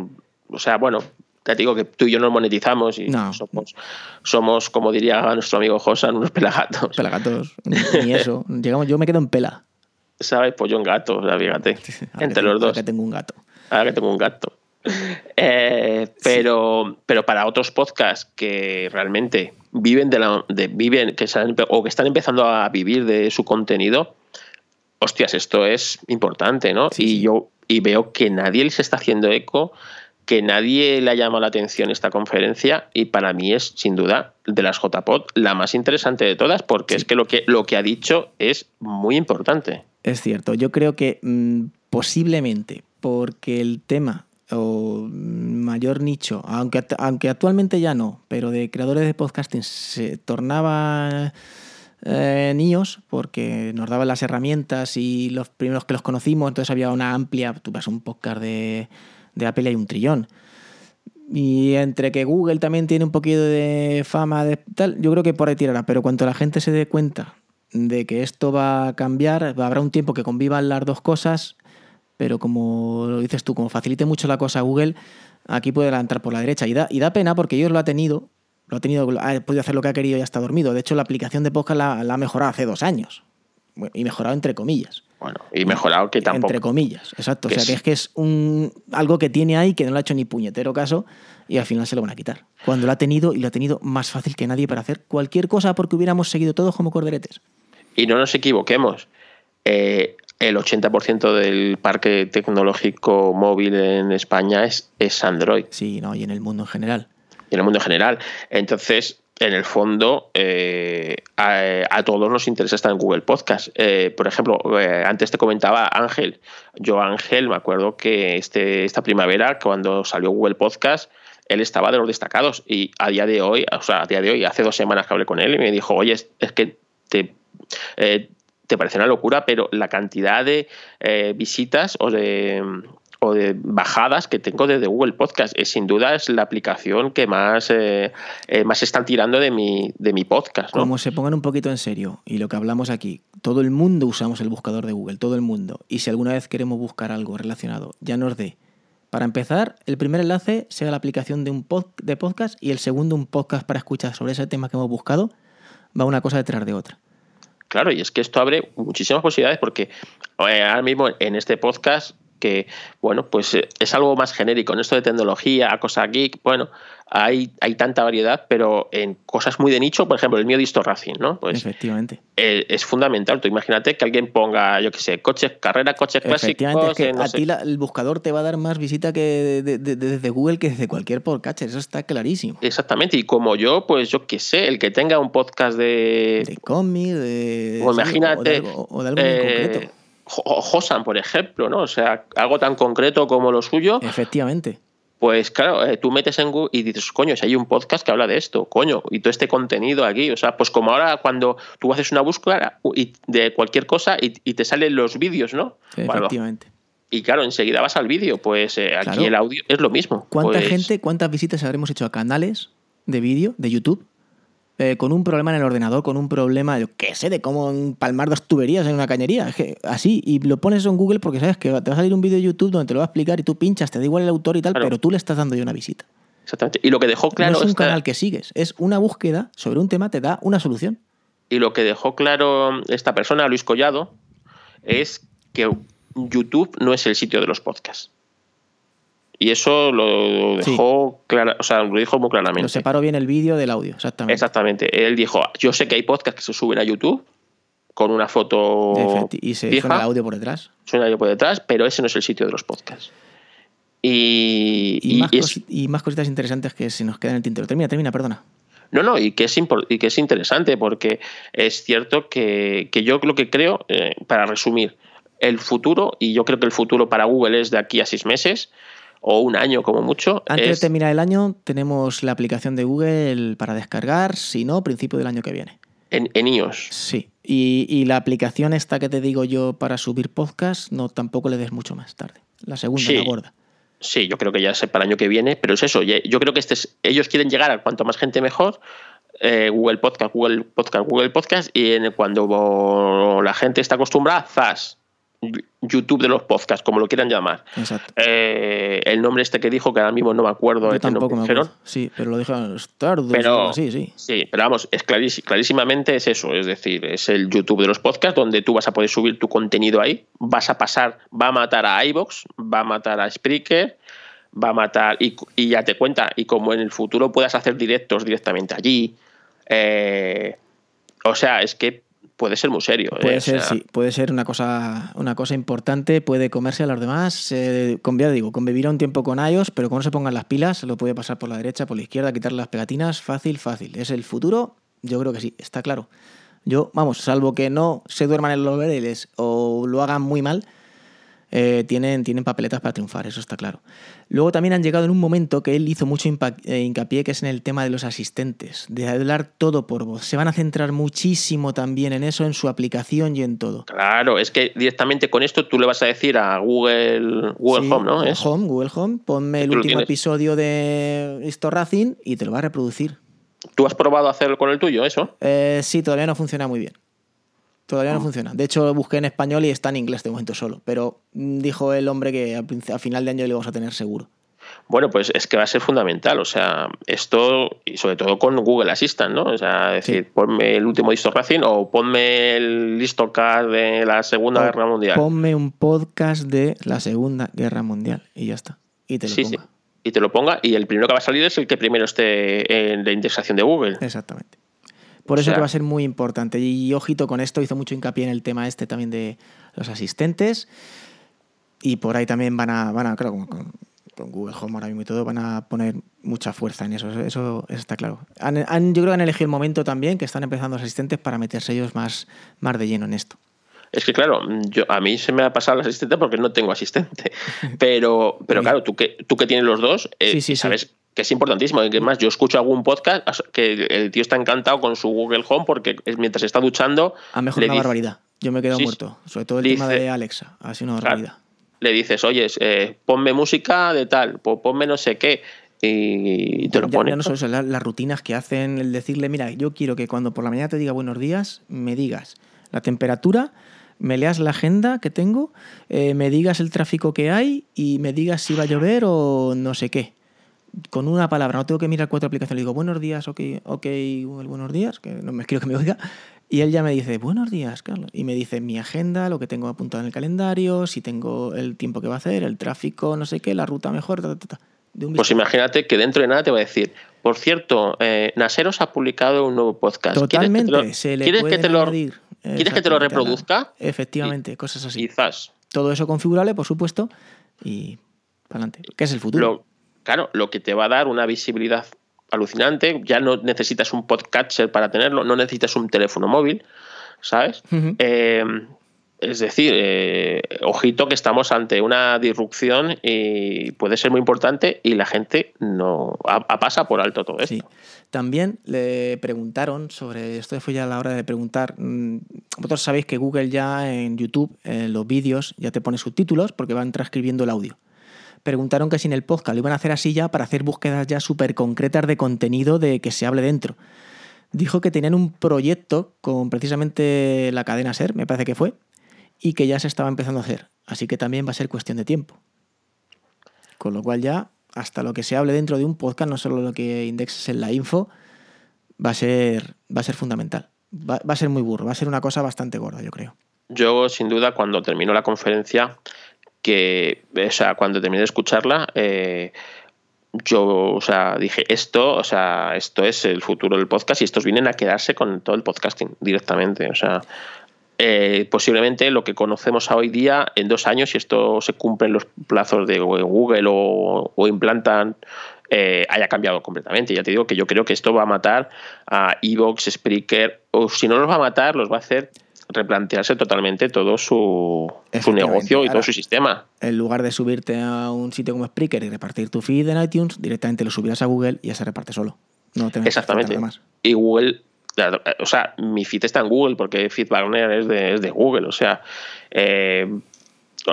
S6: o sea, bueno, te digo que tú y yo no monetizamos y
S2: No.
S6: somos, somos, como diría nuestro amigo Josan, unos pelagatos.
S2: Pelagatos, ni, eso. Llegamos, yo me quedo en pela.
S6: ¿Sabes? Pues yo en gato, o sea, fíjate.
S2: Ahora
S6: Entre los
S2: ahora
S6: dos.
S2: que tengo un gato.
S6: Ahora que tengo un gato. Eh, pero, pero para otros podcasts que realmente viven de la de, viven que o que están empezando a vivir de su contenido, hostias, esto es importante, ¿no?
S2: Sí,
S6: y
S2: sí.
S6: yo y veo que nadie se está haciendo eco, que nadie le ha llamado la atención esta conferencia y para mí es sin duda de las JPod la más interesante de todas porque es que lo que lo que ha dicho es muy importante.
S2: Es cierto, yo creo que mm, posiblemente porque el tema o mayor nicho, aunque, aunque actualmente ya no, pero de creadores de podcasting se tornaba eh, niños porque nos daban las herramientas y los primeros que los conocimos, entonces había una amplia, tú vas a un podcast de, de Apple hay un trillón. Y entre que Google también tiene un poquito de fama de tal, yo creo que por ahí tirará, pero cuando la gente se dé cuenta de que esto va a cambiar, habrá un tiempo que convivan las dos cosas, pero como lo dices tú, como facilite mucho la cosa Google, aquí puede entrar por la derecha. Y da, y da pena porque ellos lo ha tenido, lo ha tenido, ha podido hacer lo que ha querido y ya está dormido. De hecho, la aplicación de podcast la, ha mejorado hace dos años. Y mejorado entre comillas.
S6: Bueno, y mejorado que tampoco
S2: Entre comillas, exacto. O sea,
S6: es-
S2: que es que es un, algo que tiene ahí que no le ha hecho ni puñetero caso y al final se lo van a quitar. Cuando lo ha tenido y lo ha tenido más fácil que nadie para hacer cualquier cosa porque hubiéramos seguido todos como corderetes.
S6: Y no nos equivoquemos, eh, el 80% del parque tecnológico móvil en España es, es Android,
S2: Sí, no, y en el mundo en general.
S6: y en el mundo en general. Entonces, en el fondo, eh, a, todos nos interesa estar en Google Podcast. Eh, por ejemplo, eh, antes te comentaba Ángel. Yo, Ángel, me acuerdo que este, esta primavera, cuando salió Google Podcast, él estaba de los destacados y a día de hoy, o sea, a día de hoy, hace dos semanas que hablé con él y me dijo, oye, es, es que te, te parece una locura, pero la cantidad de visitas o de, o de bajadas que tengo desde Google Podcast. Eh, sin duda es la aplicación que más, eh, eh, más están tirando de mi, de mi podcast. ¿no?
S2: Como se pongan un poquito en serio, y lo que hablamos aquí, todo el mundo usamos el buscador de Google, todo el mundo. Y si alguna vez queremos buscar algo relacionado, ya nos dé. Para empezar, el primer enlace sea la aplicación de un pod- de podcast y el segundo un podcast para escuchar sobre ese tema que hemos buscado, va una cosa detrás de otra.
S6: Claro, y es que esto abre muchísimas posibilidades porque eh, ahora mismo en este podcast que, bueno, pues eh, es algo más genérico. En esto de tecnología, cosa geek, bueno, hay, hay tanta variedad, pero en cosas muy de nicho, por ejemplo, el mío Disto Racing, ¿no? Pues
S2: Efectivamente.
S6: eh, es fundamental. Tú imagínate que alguien ponga, yo qué sé, coches, carrera, coches clásicos.
S2: es que
S6: eh, no
S2: a
S6: sé.
S2: ti la- el buscador te va a dar más visita que de- de- de- desde Google que desde cualquier podcatcher, eso está clarísimo.
S6: Exactamente, y como yo, pues yo qué sé, el que tenga un podcast de,
S2: De cómic, de.
S6: O
S2: sí,
S6: imagínate.
S2: O de algo, o de algo muy
S6: eh,
S2: concreto.
S6: Jo- Hosan, por ejemplo, ¿no? O sea, algo tan concreto como lo suyo,
S2: Efectivamente.
S6: pues claro, eh, tú metes en Google y dices, coño, si hay un podcast que habla de esto, coño, y todo este contenido aquí, o sea, pues como ahora cuando tú haces una búsqueda de cualquier cosa y, y te salen los vídeos, ¿no? Bueno,
S2: Efectivamente.
S6: y claro, enseguida vas al vídeo, pues eh, aquí
S2: Claro.
S6: el audio es lo mismo.
S2: ¿Cuánta
S6: Pues,
S2: gente, cuántas visitas habremos hecho a canales de vídeo de YouTube eh, con un problema en el ordenador, con un problema, yo qué sé, de cómo empalmar dos tuberías en una cañería? Es que así, y lo pones en Google porque sabes que te va a salir un vídeo de YouTube donde te lo va a explicar y tú pinchas, te da igual el autor y tal,
S6: Claro.
S2: pero tú le estás dando ya una visita.
S6: Exactamente. Y lo que dejó claro
S2: no es un
S6: esta-
S2: canal que sigues, es una búsqueda sobre un tema, te da una solución.
S6: Y lo que dejó claro esta persona, Luis Collado, es que YouTube no es el sitio de los podcasts. Y eso lo
S2: Sí.
S6: dejó clara, o sea, lo dijo muy
S2: Lo
S6: claramente.
S2: separo bien el vídeo del audio, exactamente.
S6: Exactamente. Él dijo, yo sé que hay podcasts que se suben a YouTube con una foto
S2: y se
S6: fija,
S2: suena el audio por detrás.
S6: suena yo por detrás, pero ese no es el sitio de los podcasts. Y,
S2: Y,
S6: y
S2: más,
S6: es-
S2: cosi- y más cositas interesantes que se nos quedan en el tintero. Termina, termina, perdona.
S6: No, no, y que es, y que es interesante porque es cierto que, que yo lo que creo, eh, para resumir, el futuro, y yo creo que el futuro para Google es de aquí a seis meses o un año como mucho,
S2: Antes
S6: es-
S2: de terminar el año, tenemos la aplicación de Google para descargar, si no, principio del año que viene.
S6: en, en iOS.
S2: Sí. Y, y la aplicación esta que te digo yo para subir podcast, no tampoco le des mucho más tarde. La segunda,
S6: Sí.
S2: la gorda.
S6: Sí, yo creo que ya es para el año que viene, pero es eso. Yo creo que este es- ellos quieren llegar a cuanto más gente mejor. eh, Google Podcast, Google Podcast, Google Podcast, y en- cuando la gente está acostumbrada, ZAS, YouTube de los podcasts, como lo quieran llamar.
S2: Exacto.
S6: Eh, el nombre este que dijo, que ahora mismo no me acuerdo
S2: Yo
S6: de qué nombre
S2: tampoco me acuerdo. Sí, pero lo dijeron Stardust
S6: Pero,
S2: así, sí.
S6: sí, pero vamos, es clarís- clarísimamente es eso, es decir, es el YouTube de los podcasts donde tú vas a poder subir tu contenido ahí, vas a pasar, va a matar a iBox, va a matar a Spreaker, va a matar y, y ya te cuenta, y como en el futuro puedas hacer directos directamente allí, eh, o sea, es que puede ser muy serio. eh,
S2: Puede
S6: o
S2: ser,
S6: sea,
S2: sí, puede ser una cosa, una cosa importante, puede comerse a los demás. eh, con, ya digo, convivirá un tiempo con iOS, pero cuando se pongan las pilas, lo puede pasar por la derecha, por la izquierda, quitarle las pegatinas, fácil, fácil. ¿Es el futuro? Yo creo que sí, está claro. Yo, vamos, salvo que no se duerman en los laureles o lo hagan muy mal, eh, tienen, tienen papeletas para triunfar, eso está claro. Luego también han llegado en un momento que él hizo mucho eh, hincapié, que es en el tema de los asistentes, de hablar todo por voz. Se van a centrar muchísimo también en eso, en su aplicación y en todo.
S6: Claro, es que directamente con esto tú le vas a decir a Google, Google
S2: Sí,
S6: Home, ¿no?
S2: Google
S6: Es-
S2: Home, Google Home, ponme el último episodio de Racing y te lo va a reproducir.
S6: ¿Tú has probado hacerlo con el tuyo, eso?
S2: Eh, sí, todavía no funciona muy bien. Todavía
S6: Ah.
S2: no funciona. De hecho, busqué en español y está en inglés de momento solo. Pero mm, dijo el hombre que a, final de año lo vamos a tener seguro.
S6: Bueno, pues es que va a ser fundamental. O sea, esto, y sobre todo con Google Assistant, ¿no? O sea, decir, ponme el último Listo Racing o ponme el Listo Card de la Segunda
S2: O
S6: Guerra Mundial.
S2: Ponme un podcast de la Segunda Guerra Mundial y ya está. Y te lo
S6: sí, sí.
S2: ponga.
S6: Y te lo ponga, y el primero que va a salir es el que primero esté en la indexación de Google.
S2: Exactamente. Por
S6: O
S2: eso
S6: sea-
S2: que va a ser muy importante. Y ojito con esto, hizo mucho hincapié en el tema este también de los asistentes. Y por ahí también van a, van a claro, con, con- con Google Home ahora mismo y todo, van a poner mucha fuerza en eso. Eso, eso está claro. Han- han- yo creo que han elegido el momento también que están empezando los asistentes para meterse ellos más, más de lleno en esto.
S6: Es que claro, yo, a mí se me ha pasado el asistente porque no tengo asistente. Pero, pero claro, tú que, tú que tienes los dos, eh,
S2: Sí, sí, sí.
S6: Que es importantísimo. Y que más, yo escucho algún podcast que el tío está encantado con su Google Home porque mientras está duchando.
S2: Ha mejorado una
S6: dice-
S2: barbaridad. Yo me he quedado
S6: Sí,
S2: muerto. Sobre todo el
S6: dice-
S2: tema de Alexa. Ha sido una barbaridad.
S6: le dices, oye, eh, ponme música de tal, po- ponme no sé qué, y te lo pone.
S2: ya no solo eso, las rutinas que hacen, el decirle, mira, yo quiero que cuando por la mañana te diga buenos días, me digas la temperatura, me leas la agenda que tengo, eh, me digas el tráfico que hay y me digas si va a llover o no sé qué. Con una palabra, no tengo que mirar cuatro aplicaciones. Le digo, buenos días, ok, ok, Google, buenos días, que no me quiero que me oiga. Y él ya me dice, buenos días, Carlos. Y me dice mi agenda, lo que tengo apuntado en el calendario, si tengo el tiempo que va a hacer, el tráfico, no sé qué, la ruta mejor, ta, ta, ta, de un
S6: Pues imagínate que dentro de nada te va a decir, por cierto, eh, Naseros ha publicado un nuevo podcast. ¿Quieres que te
S2: Totalmente,
S6: lo-
S2: se le
S6: ¿quieres
S2: puede
S6: que te lo,
S2: añadir,
S6: ¿quieres que te lo reproduzca?
S2: Efectivamente, cosas así.
S6: Quizás.
S2: Todo eso configurable, por supuesto, y para adelante. Que es el futuro.
S6: Lo, claro, lo que te va a dar una visibilidad alucinante. Ya no necesitas un podcatcher para tenerlo, no necesitas un teléfono móvil, ¿sabes? Eh, es decir, eh, ojito que estamos ante una disrupción y puede ser muy importante y la gente no a- a- pasa por alto todo esto.
S2: Sí. También le preguntaron sobre, esto fue ya a la hora de preguntar, mm, vosotros sabéis que Google ya en YouTube, en los vídeos, ya te pone subtítulos porque van transcribiendo el audio. Preguntaron que si en el podcast lo iban a hacer así ya para hacer búsquedas ya súper concretas de contenido de que se hable dentro. Dijo que tenían un proyecto con precisamente la cadena SER, me parece que fue, y que ya se estaba empezando a hacer. Así que también va a ser cuestión de tiempo. Con lo cual ya, hasta lo que se hable dentro de un podcast, no solo lo que indexes en la info, va a ser, va a ser fundamental. Va, va a ser muy burro, va a ser una cosa bastante gorda, yo creo.
S6: Yo, sin duda, cuando terminó la conferencia, que, o sea, cuando terminé de escucharla, eh, yo, o sea, dije, esto, o sea, esto es el futuro del podcast y estos vienen a quedarse con todo el podcasting directamente. O sea, eh, posiblemente lo que conocemos hoy día, en dos años, si esto se cumple en los plazos de Google o, o implantan, eh, haya cambiado completamente. Ya te digo que yo creo que esto va a matar a Evox, Spreaker, o si no los va a matar, los va a hacer replantearse totalmente todo su, su negocio y todo su sistema.
S2: En lugar de subirte a un sitio como Spreaker y repartir tu feed en iTunes, directamente lo subirás a Google y ya se reparte solo. No te
S6: Exactamente.
S2: más.
S6: Y Google, claro, o sea, mi feed está en Google porque Feedburner es de, es de Google, o sea, eh,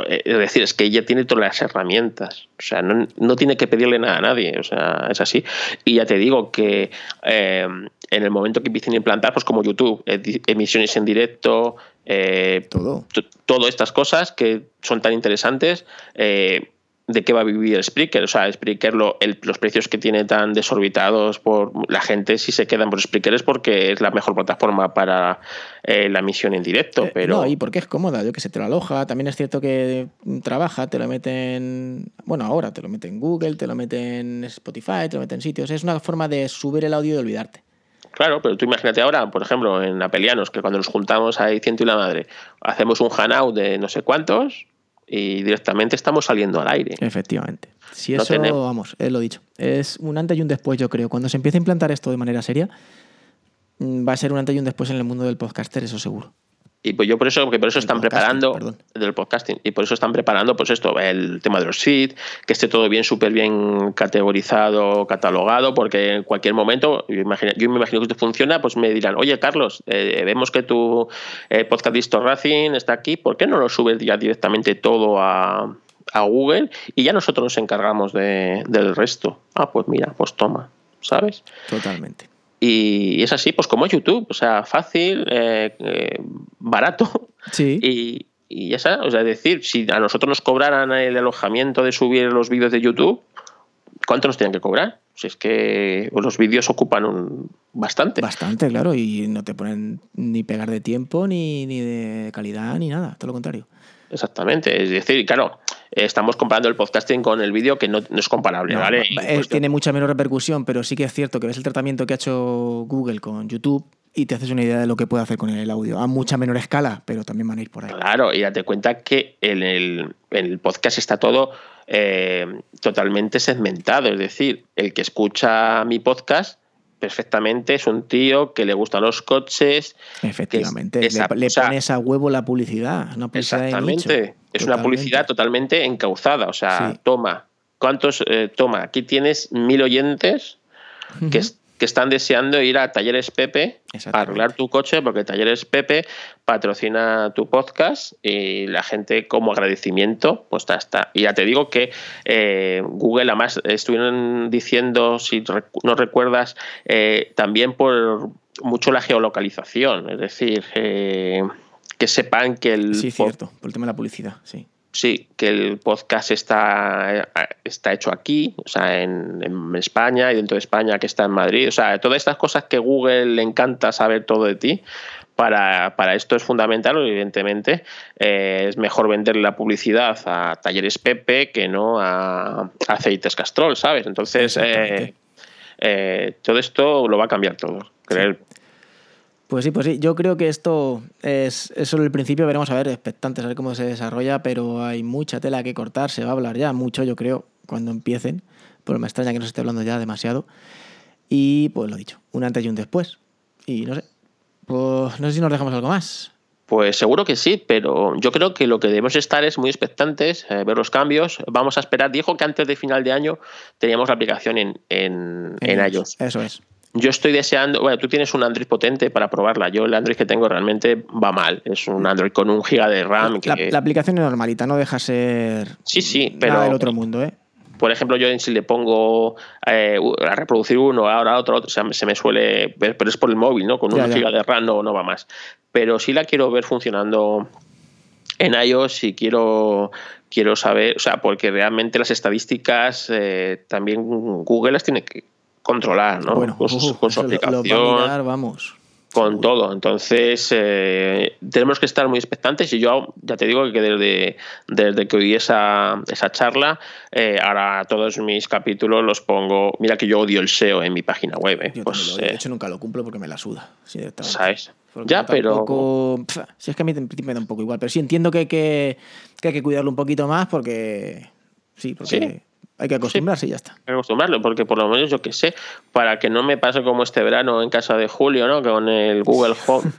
S6: es decir, es que ella tiene todas las herramientas, o sea, no, no tiene que pedirle nada a nadie, o sea, es así. Y ya te digo que eh, en el momento que empiecen a implantar, pues como YouTube, emisiones en directo, eh,
S2: Todo.
S6: todas estas cosas que son tan interesantes, eh, ¿de qué va a vivir Spreaker? O sea, Spreaker, lo- el- los precios que tiene tan desorbitados por la gente, si se quedan por Spreaker es porque es la mejor plataforma para eh, la emisión en directo,
S2: Eh,
S6: pero...
S2: No, y porque es cómoda, yo que sé, te lo aloja. También es cierto que trabaja, te lo meten. Bueno, ahora te lo mete en Google, te lo mete en Spotify, te lo mete en sitios. Es una forma de subir el audio y olvidarte.
S6: Claro, pero tú imagínate ahora, por ejemplo, en Apelianos, que cuando nos juntamos ahí ciento y la madre, hacemos un hangout de no sé cuántos y directamente estamos saliendo al aire.
S2: Efectivamente. Si
S6: No
S2: eso,
S6: tenemos.
S2: vamos, es lo dicho. Es un antes y un después, yo creo. Cuando se empiece a implantar esto de manera seria, mm, va a ser un antes y un después en el mundo del podcaster, eso seguro.
S6: Y pues yo por eso, que por eso
S2: El
S6: están preparando
S2: perdón.
S6: del podcasting, y por eso están preparando, pues esto, el tema de los feeds, que esté todo bien, súper bien categorizado, catalogado, porque en cualquier momento, yo, imagino- yo me imagino que esto funciona, pues me dirán, oye Carlos, eh, vemos que tu eh, podcast Racing está aquí, ¿por qué no lo subes ya directamente todo a, a Google y ya nosotros nos encargamos de- del resto? Ah, pues mira, pues toma, ¿sabes?
S2: Totalmente.
S6: Y es así, pues como YouTube, o sea, fácil, eh, eh, barato.
S2: Sí.
S6: Y, y ya está, o sea, es decir, si a nosotros nos cobraran el alojamiento de subir los vídeos de YouTube, ¿cuánto nos tienen que cobrar? Si es que los vídeos ocupan un, bastante.
S2: Bastante, claro, y no te ponen ni pegar de tiempo, ni, ni de calidad, ni nada, todo lo contrario.
S6: Exactamente. Es decir, claro, estamos comparando el podcasting con el vídeo que no, no es comparable,
S2: No,
S6: ¿vale?
S2: eh,
S6: pues,
S2: tiene mucha menos repercusión, pero sí que es cierto que ves el tratamiento que ha hecho Google con YouTube y te haces una idea de lo que puede hacer con el audio. A mucha menor escala, pero también van a ir por ahí.
S6: Claro, y date cuenta que en el, en el podcast está todo eh, totalmente segmentado. Es decir, el que escucha mi podcast perfectamente es un tío que le gustan los coches.
S2: Efectivamente.
S6: es-
S2: le
S6: esa-
S2: le pones a huevo la publicidad. Una publicidad de nicho.
S6: Exactamente. Es una publicidad totalmente encauzada. O sea,
S2: Sí.
S6: toma, ¿cuántos? eh, toma, aquí tienes mil oyentes que, es- que están deseando ir a Talleres Pepe a arreglar tu coche, porque Talleres Pepe patrocina tu podcast y la gente como agradecimiento, pues ya está. Y ya te digo que eh, Google, además, estuvieron diciendo, si no recuerdas, eh, también por mucho la geolocalización, es decir, eh, que sepan que el
S2: Sí, cierto, por el tema de la publicidad, sí.
S6: Sí, que el podcast está, está hecho aquí, o sea, en, en España y dentro de España que está en Madrid. O sea, todas estas cosas que Google le encanta saber todo de ti, para, para esto es fundamental, evidentemente. eh, es mejor vender la publicidad a Talleres Pepe que no a, a Aceites Castrol, ¿sabes? Entonces, eh, eh, todo esto lo va a cambiar todo. creo.
S2: Pues sí, pues sí. Yo creo que esto es, es solo el principio. Veremos a ver, expectantes, a ver cómo se desarrolla, pero hay mucha tela que cortar. Se va a hablar ya mucho, yo creo, cuando empiecen. Pero me extraña que no se esté hablando ya demasiado. Y pues lo dicho, un antes y un después. Y no sé. Pues no sé si nos dejamos algo más.
S6: Pues seguro que sí, pero yo creo que lo que debemos estar es muy expectantes, eh, ver los cambios. Vamos a esperar. Dijo que antes de final de año teníamos la aplicación en, en, en iOS.
S2: Eso es.
S6: Yo estoy deseando, bueno, tú tienes un Android potente para probarla. Yo el Android que tengo realmente va mal. Es un Android con un giga de RAM.
S2: La,
S6: que-
S2: la aplicación es normalita, no deja ser
S6: Sí, sí,
S2: nada
S6: pero-
S2: del otro mundo, ¿eh?
S6: por ejemplo, yo si le pongo eh, a reproducir uno, ahora otro, otro, o sea, se me suele ver, pero es por el móvil, ¿no? Con un giga de RAM no, no va más. Pero sí la quiero ver funcionando en iOS y quiero, quiero saber, o sea, porque realmente las estadísticas eh, también Google las tiene que controlar, ¿no?
S2: Bueno,
S6: con, su-
S2: uh,
S6: con su
S2: lo-
S6: aplicación
S2: lo va a mirar, vamos.
S6: con todo. Entonces, eh, tenemos que estar muy expectantes y yo ya te digo que desde, desde que oí esa, esa charla, eh, ahora todos mis capítulos los pongo, mira que yo odio el SEO en mi página web, eh,
S2: Yo
S6: pues,
S2: lo- de
S6: eh,
S2: hecho nunca lo cumplo porque me la suda. sí.
S6: ¿sabes?
S2: Porque
S6: Ya, pero...
S2: pf, si es que a mí me da un poco igual, pero sí entiendo que hay que, que, hay que cuidarlo un poquito más porque. Sí, porque
S6: Sí.
S2: Hay que acostumbrarse y ya está.
S6: Hay que acostumbrarlo, porque por lo menos yo que sé, para que no me pase como este verano en casa de Julio, ¿no? Con el Google Home,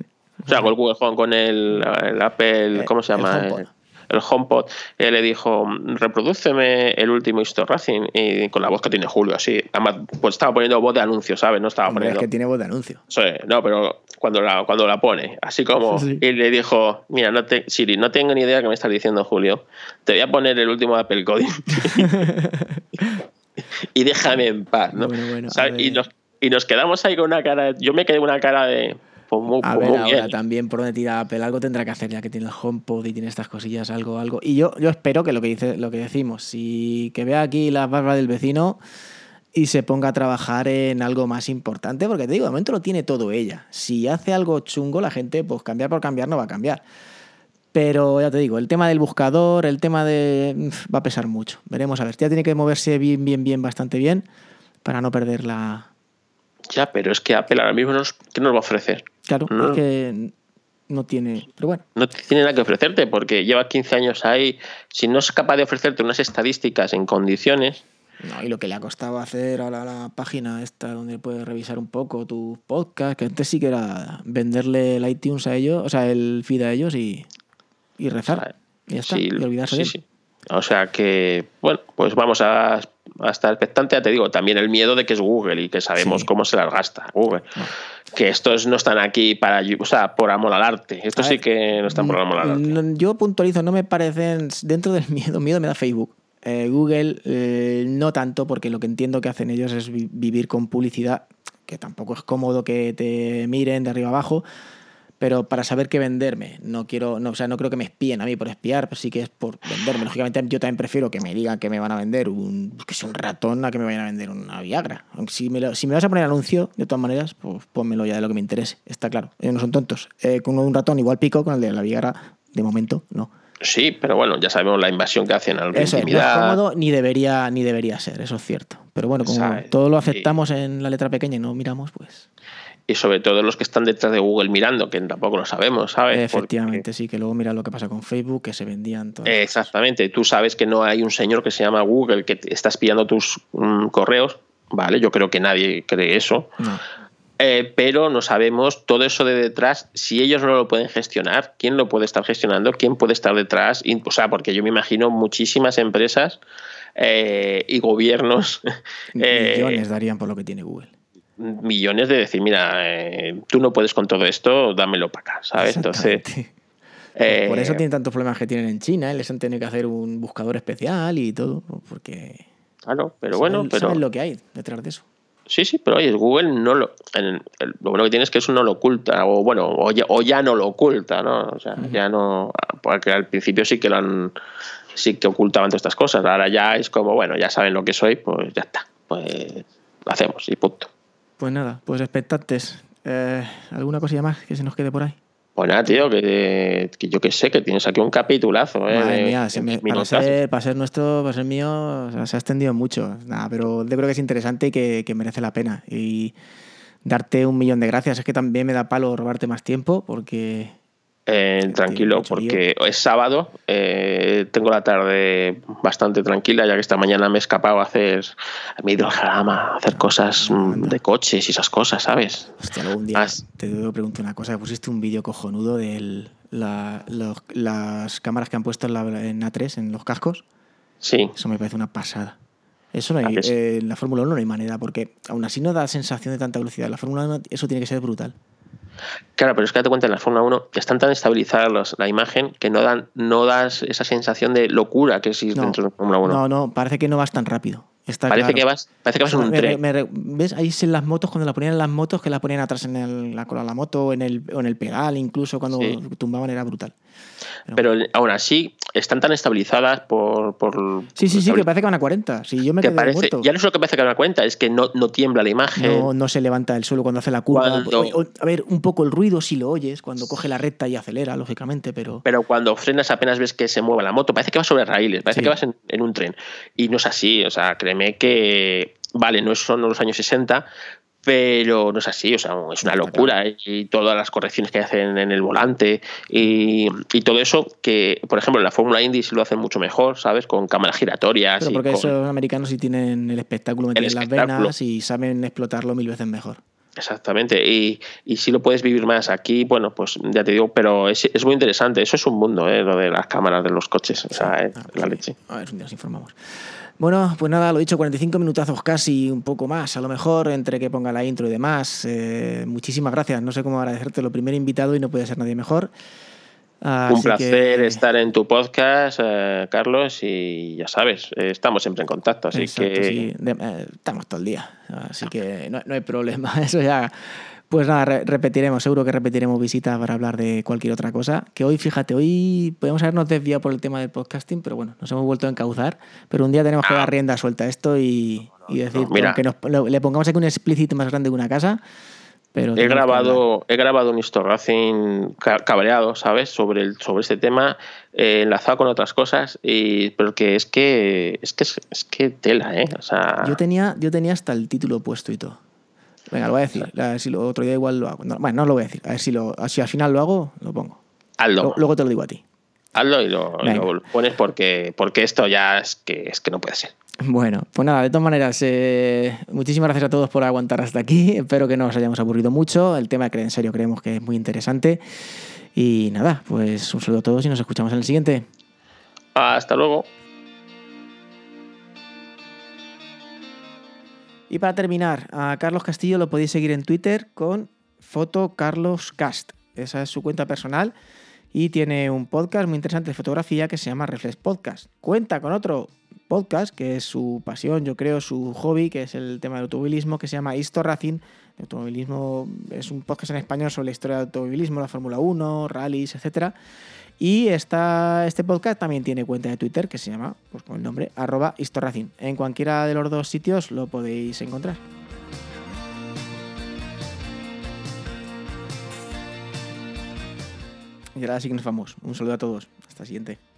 S6: o sea, con el Google Home, con el, el Apple,
S2: Eh,
S6: ¿cómo se
S2: el
S6: llama?
S2: HomePod.
S6: El, el HomePod. Él le dijo, reprodúceme el último Histo Racing, y con la voz que tiene Julio, así. Además, pues estaba poniendo voz de anuncio, ¿sabes? No estaba
S2: Hombre, es
S6: poniendo...
S2: que tiene voz de anuncio.
S6: Sí, no, pero cuando la, cuando la pone, así como.
S2: Sí.
S6: Y le dijo: Mira, no te, Siri, no tengo ni idea de qué me estás diciendo, Julio. Te voy a poner el último Apple Coding. y déjame en paz, ¿no?
S2: Bueno, bueno.
S6: Y, nos, y nos quedamos ahí con una cara. Yo me quedé con una cara de. Pues muy,
S2: A
S6: pues
S2: ver, ahora
S6: bien.
S2: también por donde tira Apple, algo tendrá que hacer ya que tiene el HomePod y tiene estas cosillas, algo, algo. Y yo, yo espero que lo que dice, lo que decimos, si que vea aquí la barba del vecino y se ponga a trabajar en algo más importante, porque te digo, de momento lo tiene todo ella. Si hace algo chungo, la gente, pues cambiar por cambiar no va a cambiar. Pero ya te digo, el tema del buscador, el tema de. mm, va a pesar mucho. Veremos a ver. Ya tiene que moverse bien, bien, bien, bastante bien para no perder la.
S6: Ya, pero es que Apple ahora mismo nos, ¿qué nos va a ofrecer?
S2: Claro,
S6: No.
S2: es que no tiene. Pero bueno.
S6: No tiene nada que ofrecerte porque lleva 15 años ahí. Si no es capaz de ofrecerte unas estadísticas en condiciones,
S2: No, y lo que le ha costado hacer ahora la página esta donde puedes revisar un poco tu podcast, que antes sí que era venderle el iTunes a ellos, o sea, el feed a ellos y, y rezar. Y ya está,
S6: Sí,
S2: y olvidarse
S6: sí,
S2: de
S6: sí. O sea que, bueno, pues vamos a, a estar expectante. Ya te digo, también el miedo de que es Google y que sabemos
S2: Sí.
S6: cómo se las gasta Google. Que estos no están aquí para, o sea, por amor al arte. Estos
S2: A
S6: sí que no están por amor al arte.
S2: Yo puntualizo, no me parecen, dentro del miedo, miedo me da Facebook. Eh, Google eh, no tanto, porque lo que entiendo que hacen ellos es vi- vivir con publicidad, que tampoco es cómodo que te miren de arriba abajo, pero para saber qué venderme. No quiero, no, o sea, no creo que me espíen a mí por espiar, pero sí que es por venderme. Lógicamente, yo también prefiero que me digan que me van a vender un, que sea un ratón a que me vayan a vender una Viagra. Si me, si me vas a poner anuncio, de todas maneras, pues pónmelo ya de lo que me interese. Está claro. Ellos no son tontos. Eh, con un ratón igual pico, con el de la Viagra, de momento, no.
S6: Sí, pero bueno, ya sabemos la invasión que hacen a la
S2: Eso es, no es
S6: intimidad.
S2: cómodo ni debería, ni debería ser, eso es cierto. Pero bueno, como
S6: Sabe,
S2: todo lo
S6: sí.
S2: aceptamos en la letra pequeña y no miramos, pues
S6: Y sobre todo los que están detrás de Google mirando, que tampoco lo sabemos, ¿sabes? Porque-
S2: efectivamente sí, que luego mira lo que pasa con Facebook, que se vendían todas.
S6: Exactamente, tú sabes que no hay un señor que se llama Google que está espiando tus mm, correos, ¿vale? Yo creo que nadie cree eso.
S2: No.
S6: Eh, pero no sabemos todo eso de detrás. Si ellos no lo pueden gestionar, ¿quién lo puede estar gestionando? ¿Quién puede estar detrás? O sea, porque yo me imagino muchísimas empresas eh, y gobiernos. eh,
S2: Millones darían por lo que tiene Google.
S6: millones de decir, mira, tú no puedes con todo esto, dámelo para acá, ¿sabes? Entonces,
S2: Por eso tienen tantos problemas que tienen en China, les han tenido que hacer un buscador especial y todo, porque
S6: claro, pero bueno, pero
S2: saben lo que hay detrás de eso.
S6: Sí, sí, pero oye, Google no lo, en- el- lo bueno que tiene es que eso no lo oculta, o bueno, o ya, o ya no lo oculta, ¿no? O sea, ya no, porque al principio sí que lo han, sí que ocultaban todas estas cosas, ahora ya es como, bueno, ya saben lo que soy, pues ya está, pues lo hacemos y punto.
S2: Pues nada, pues expectantes. Eh, ¿Alguna cosilla más que se nos quede por ahí?
S6: Pues nada, tío, que, que yo que sé, que tienes aquí un capitulazo, ¿eh?
S2: Madre mía,
S6: de
S2: se me- para, ser, para ser nuestro, para ser mío, o sea, se ha extendido mucho. Nada, pero yo creo que es interesante y que, que merece la pena. Y darte un millón de gracias. Es que también me da palo robarte más tiempo porque
S6: Eh, tranquilo, porque es sábado, eh, tengo la tarde bastante tranquila, ya que esta mañana me he escapado a hacer mi hidrograma, a hacer cosas mm, de coches y esas cosas, ¿sabes?
S2: Hostia, un día te debo preguntar una cosa. Pusiste un vídeo cojonudo de las cámaras que han puesto en, la, en A3, en los cascos.
S6: Sí,
S2: Eso me parece una pasada. Eso no
S6: ¿A
S2: hay, eh, en la Fórmula 1 no hay manera, porque aún así no da sensación de tanta velocidad. La Fórmula 1 eso tiene que ser brutal.
S6: Claro, pero es que date cuenta, en la Fórmula 1 ya están tan estabilizadas la imagen que no dan no das esa sensación de locura que existe
S2: No,
S6: dentro de la Fórmula 1.
S2: no, no, parece que no vas tan rápido. Está
S6: parece,
S2: claro.
S6: que vas, parece que vas en un
S2: Me-
S6: tren.
S2: me- me- ¿Ves? Ahí en las motos, cuando la ponían en las motos, que la ponían atrás en el- la cola de la moto, en el, o en el pedal, incluso cuando
S6: Sí.
S2: tumbaban era brutal.
S6: Pero aún así están tan estabilizadas por... por
S2: Sí, sí, sí, que parece que van a 40. Si yo me
S6: que
S2: quedé
S6: parece,
S2: muerto.
S6: ya no es lo que parece que da cuenta, es que no, no tiembla la imagen.
S2: No, no se levanta el suelo cuando hace la curva.
S6: Cuando-
S2: O- o- a ver, un poco el ruido si lo oyes, cuando coge la recta y acelera, lógicamente, pero...
S6: Pero cuando frenas apenas ves que se mueve la moto, parece que vas sobre raíles, parece
S2: Sí.
S6: que vas en, en un tren. Y no es así, o sea, créeme que, vale, no son los años 60, pero no es así, o sea, es una locura. ¿eh? Y todas las correcciones que hacen en el volante y, y todo eso, que, por ejemplo, en la Fórmula Indy sí lo hacen mucho mejor, ¿sabes? Con cámaras giratorias.
S2: Pero
S6: y
S2: porque
S6: con-
S2: esos americanos sí tienen el espectáculo metido en las venas y saben explotarlo mil veces mejor.
S6: Exactamente, y, y si lo puedes vivir más aquí, bueno, pues ya te digo, pero es, es muy interesante, eso es un mundo, ¿eh? lo de las cámaras de los coches, o sea, es
S2: Ah, pues
S6: la
S2: sí.
S6: leche.
S2: A ver, un día nos informamos. Bueno, pues nada, lo dicho, 45 minutazos casi, un poco más, a lo mejor, entre que ponga la intro y demás. Eh, muchísimas gracias, no sé cómo agradecerte, lo primer invitado y no puede ser nadie mejor.
S6: Un
S2: Así
S6: placer
S2: que-
S6: estar en tu podcast, eh, Carlos, y ya sabes, eh, estamos siempre en contacto, así
S2: Exacto,
S6: que
S2: sí. De- eh, estamos todo el día, así que no, no hay problema. Eso ya. Pues nada, re- repetiremos, seguro que repetiremos visitas para hablar de cualquier otra cosa. Que hoy, fíjate, hoy podemos habernos desviado por el tema del podcasting, pero bueno, nos hemos vuelto a encauzar. Pero un día tenemos que dar rienda suelta a esto y, y decir,
S6: Ah. mira.
S2: nos- lo- le pongamos aquí un explícito más grande que una casa, pero.
S6: he
S2: que
S6: grabado, he grabado un Histo Racing ca- cabreado, ¿sabes? Sobre, el, sobre este tema, eh, enlazado con otras cosas, y, pero que es que es que, es que tela, ¿eh? O sea,
S2: Yo tenía, yo tenía hasta el título puesto y todo. Venga, lo voy a decir. A ver si lo, otro día igual lo hago. No, bueno, no lo voy a decir. A ver si, lo, si al final lo hago, lo pongo.
S6: hazlo.
S2: Lo- luego te lo digo a ti.
S6: Hazlo y lo, lo pones porque, porque esto ya es que, es que no puede ser.
S2: Bueno, pues nada, de todas maneras, eh, muchísimas gracias a todos por aguantar hasta aquí. Espero que no os hayamos aburrido mucho. El tema que en serio creemos que es muy interesante. Y nada, pues un saludo a todos y nos escuchamos en el siguiente.
S6: Hasta luego.
S2: Y para terminar, a Carlos Castillo lo podéis seguir en Twitter con fotocarloscast. Esa es su cuenta personal y tiene un podcast muy interesante de fotografía que se llama Reflex Podcast. Cuenta con otro podcast que es su pasión, yo creo, su hobby, que es el tema del automovilismo, que se llama Histo Racing. El automovilismo es un podcast en español sobre la historia del automovilismo, la Fórmula 1, rallies, etcétera. Y esta, este podcast también tiene cuenta de Twitter que se llama, pues con el nombre, arroba. En cualquiera de los dos sitios lo podéis encontrar. Y ahora sí que nos vamos. Un saludo a todos. Hasta el siguiente.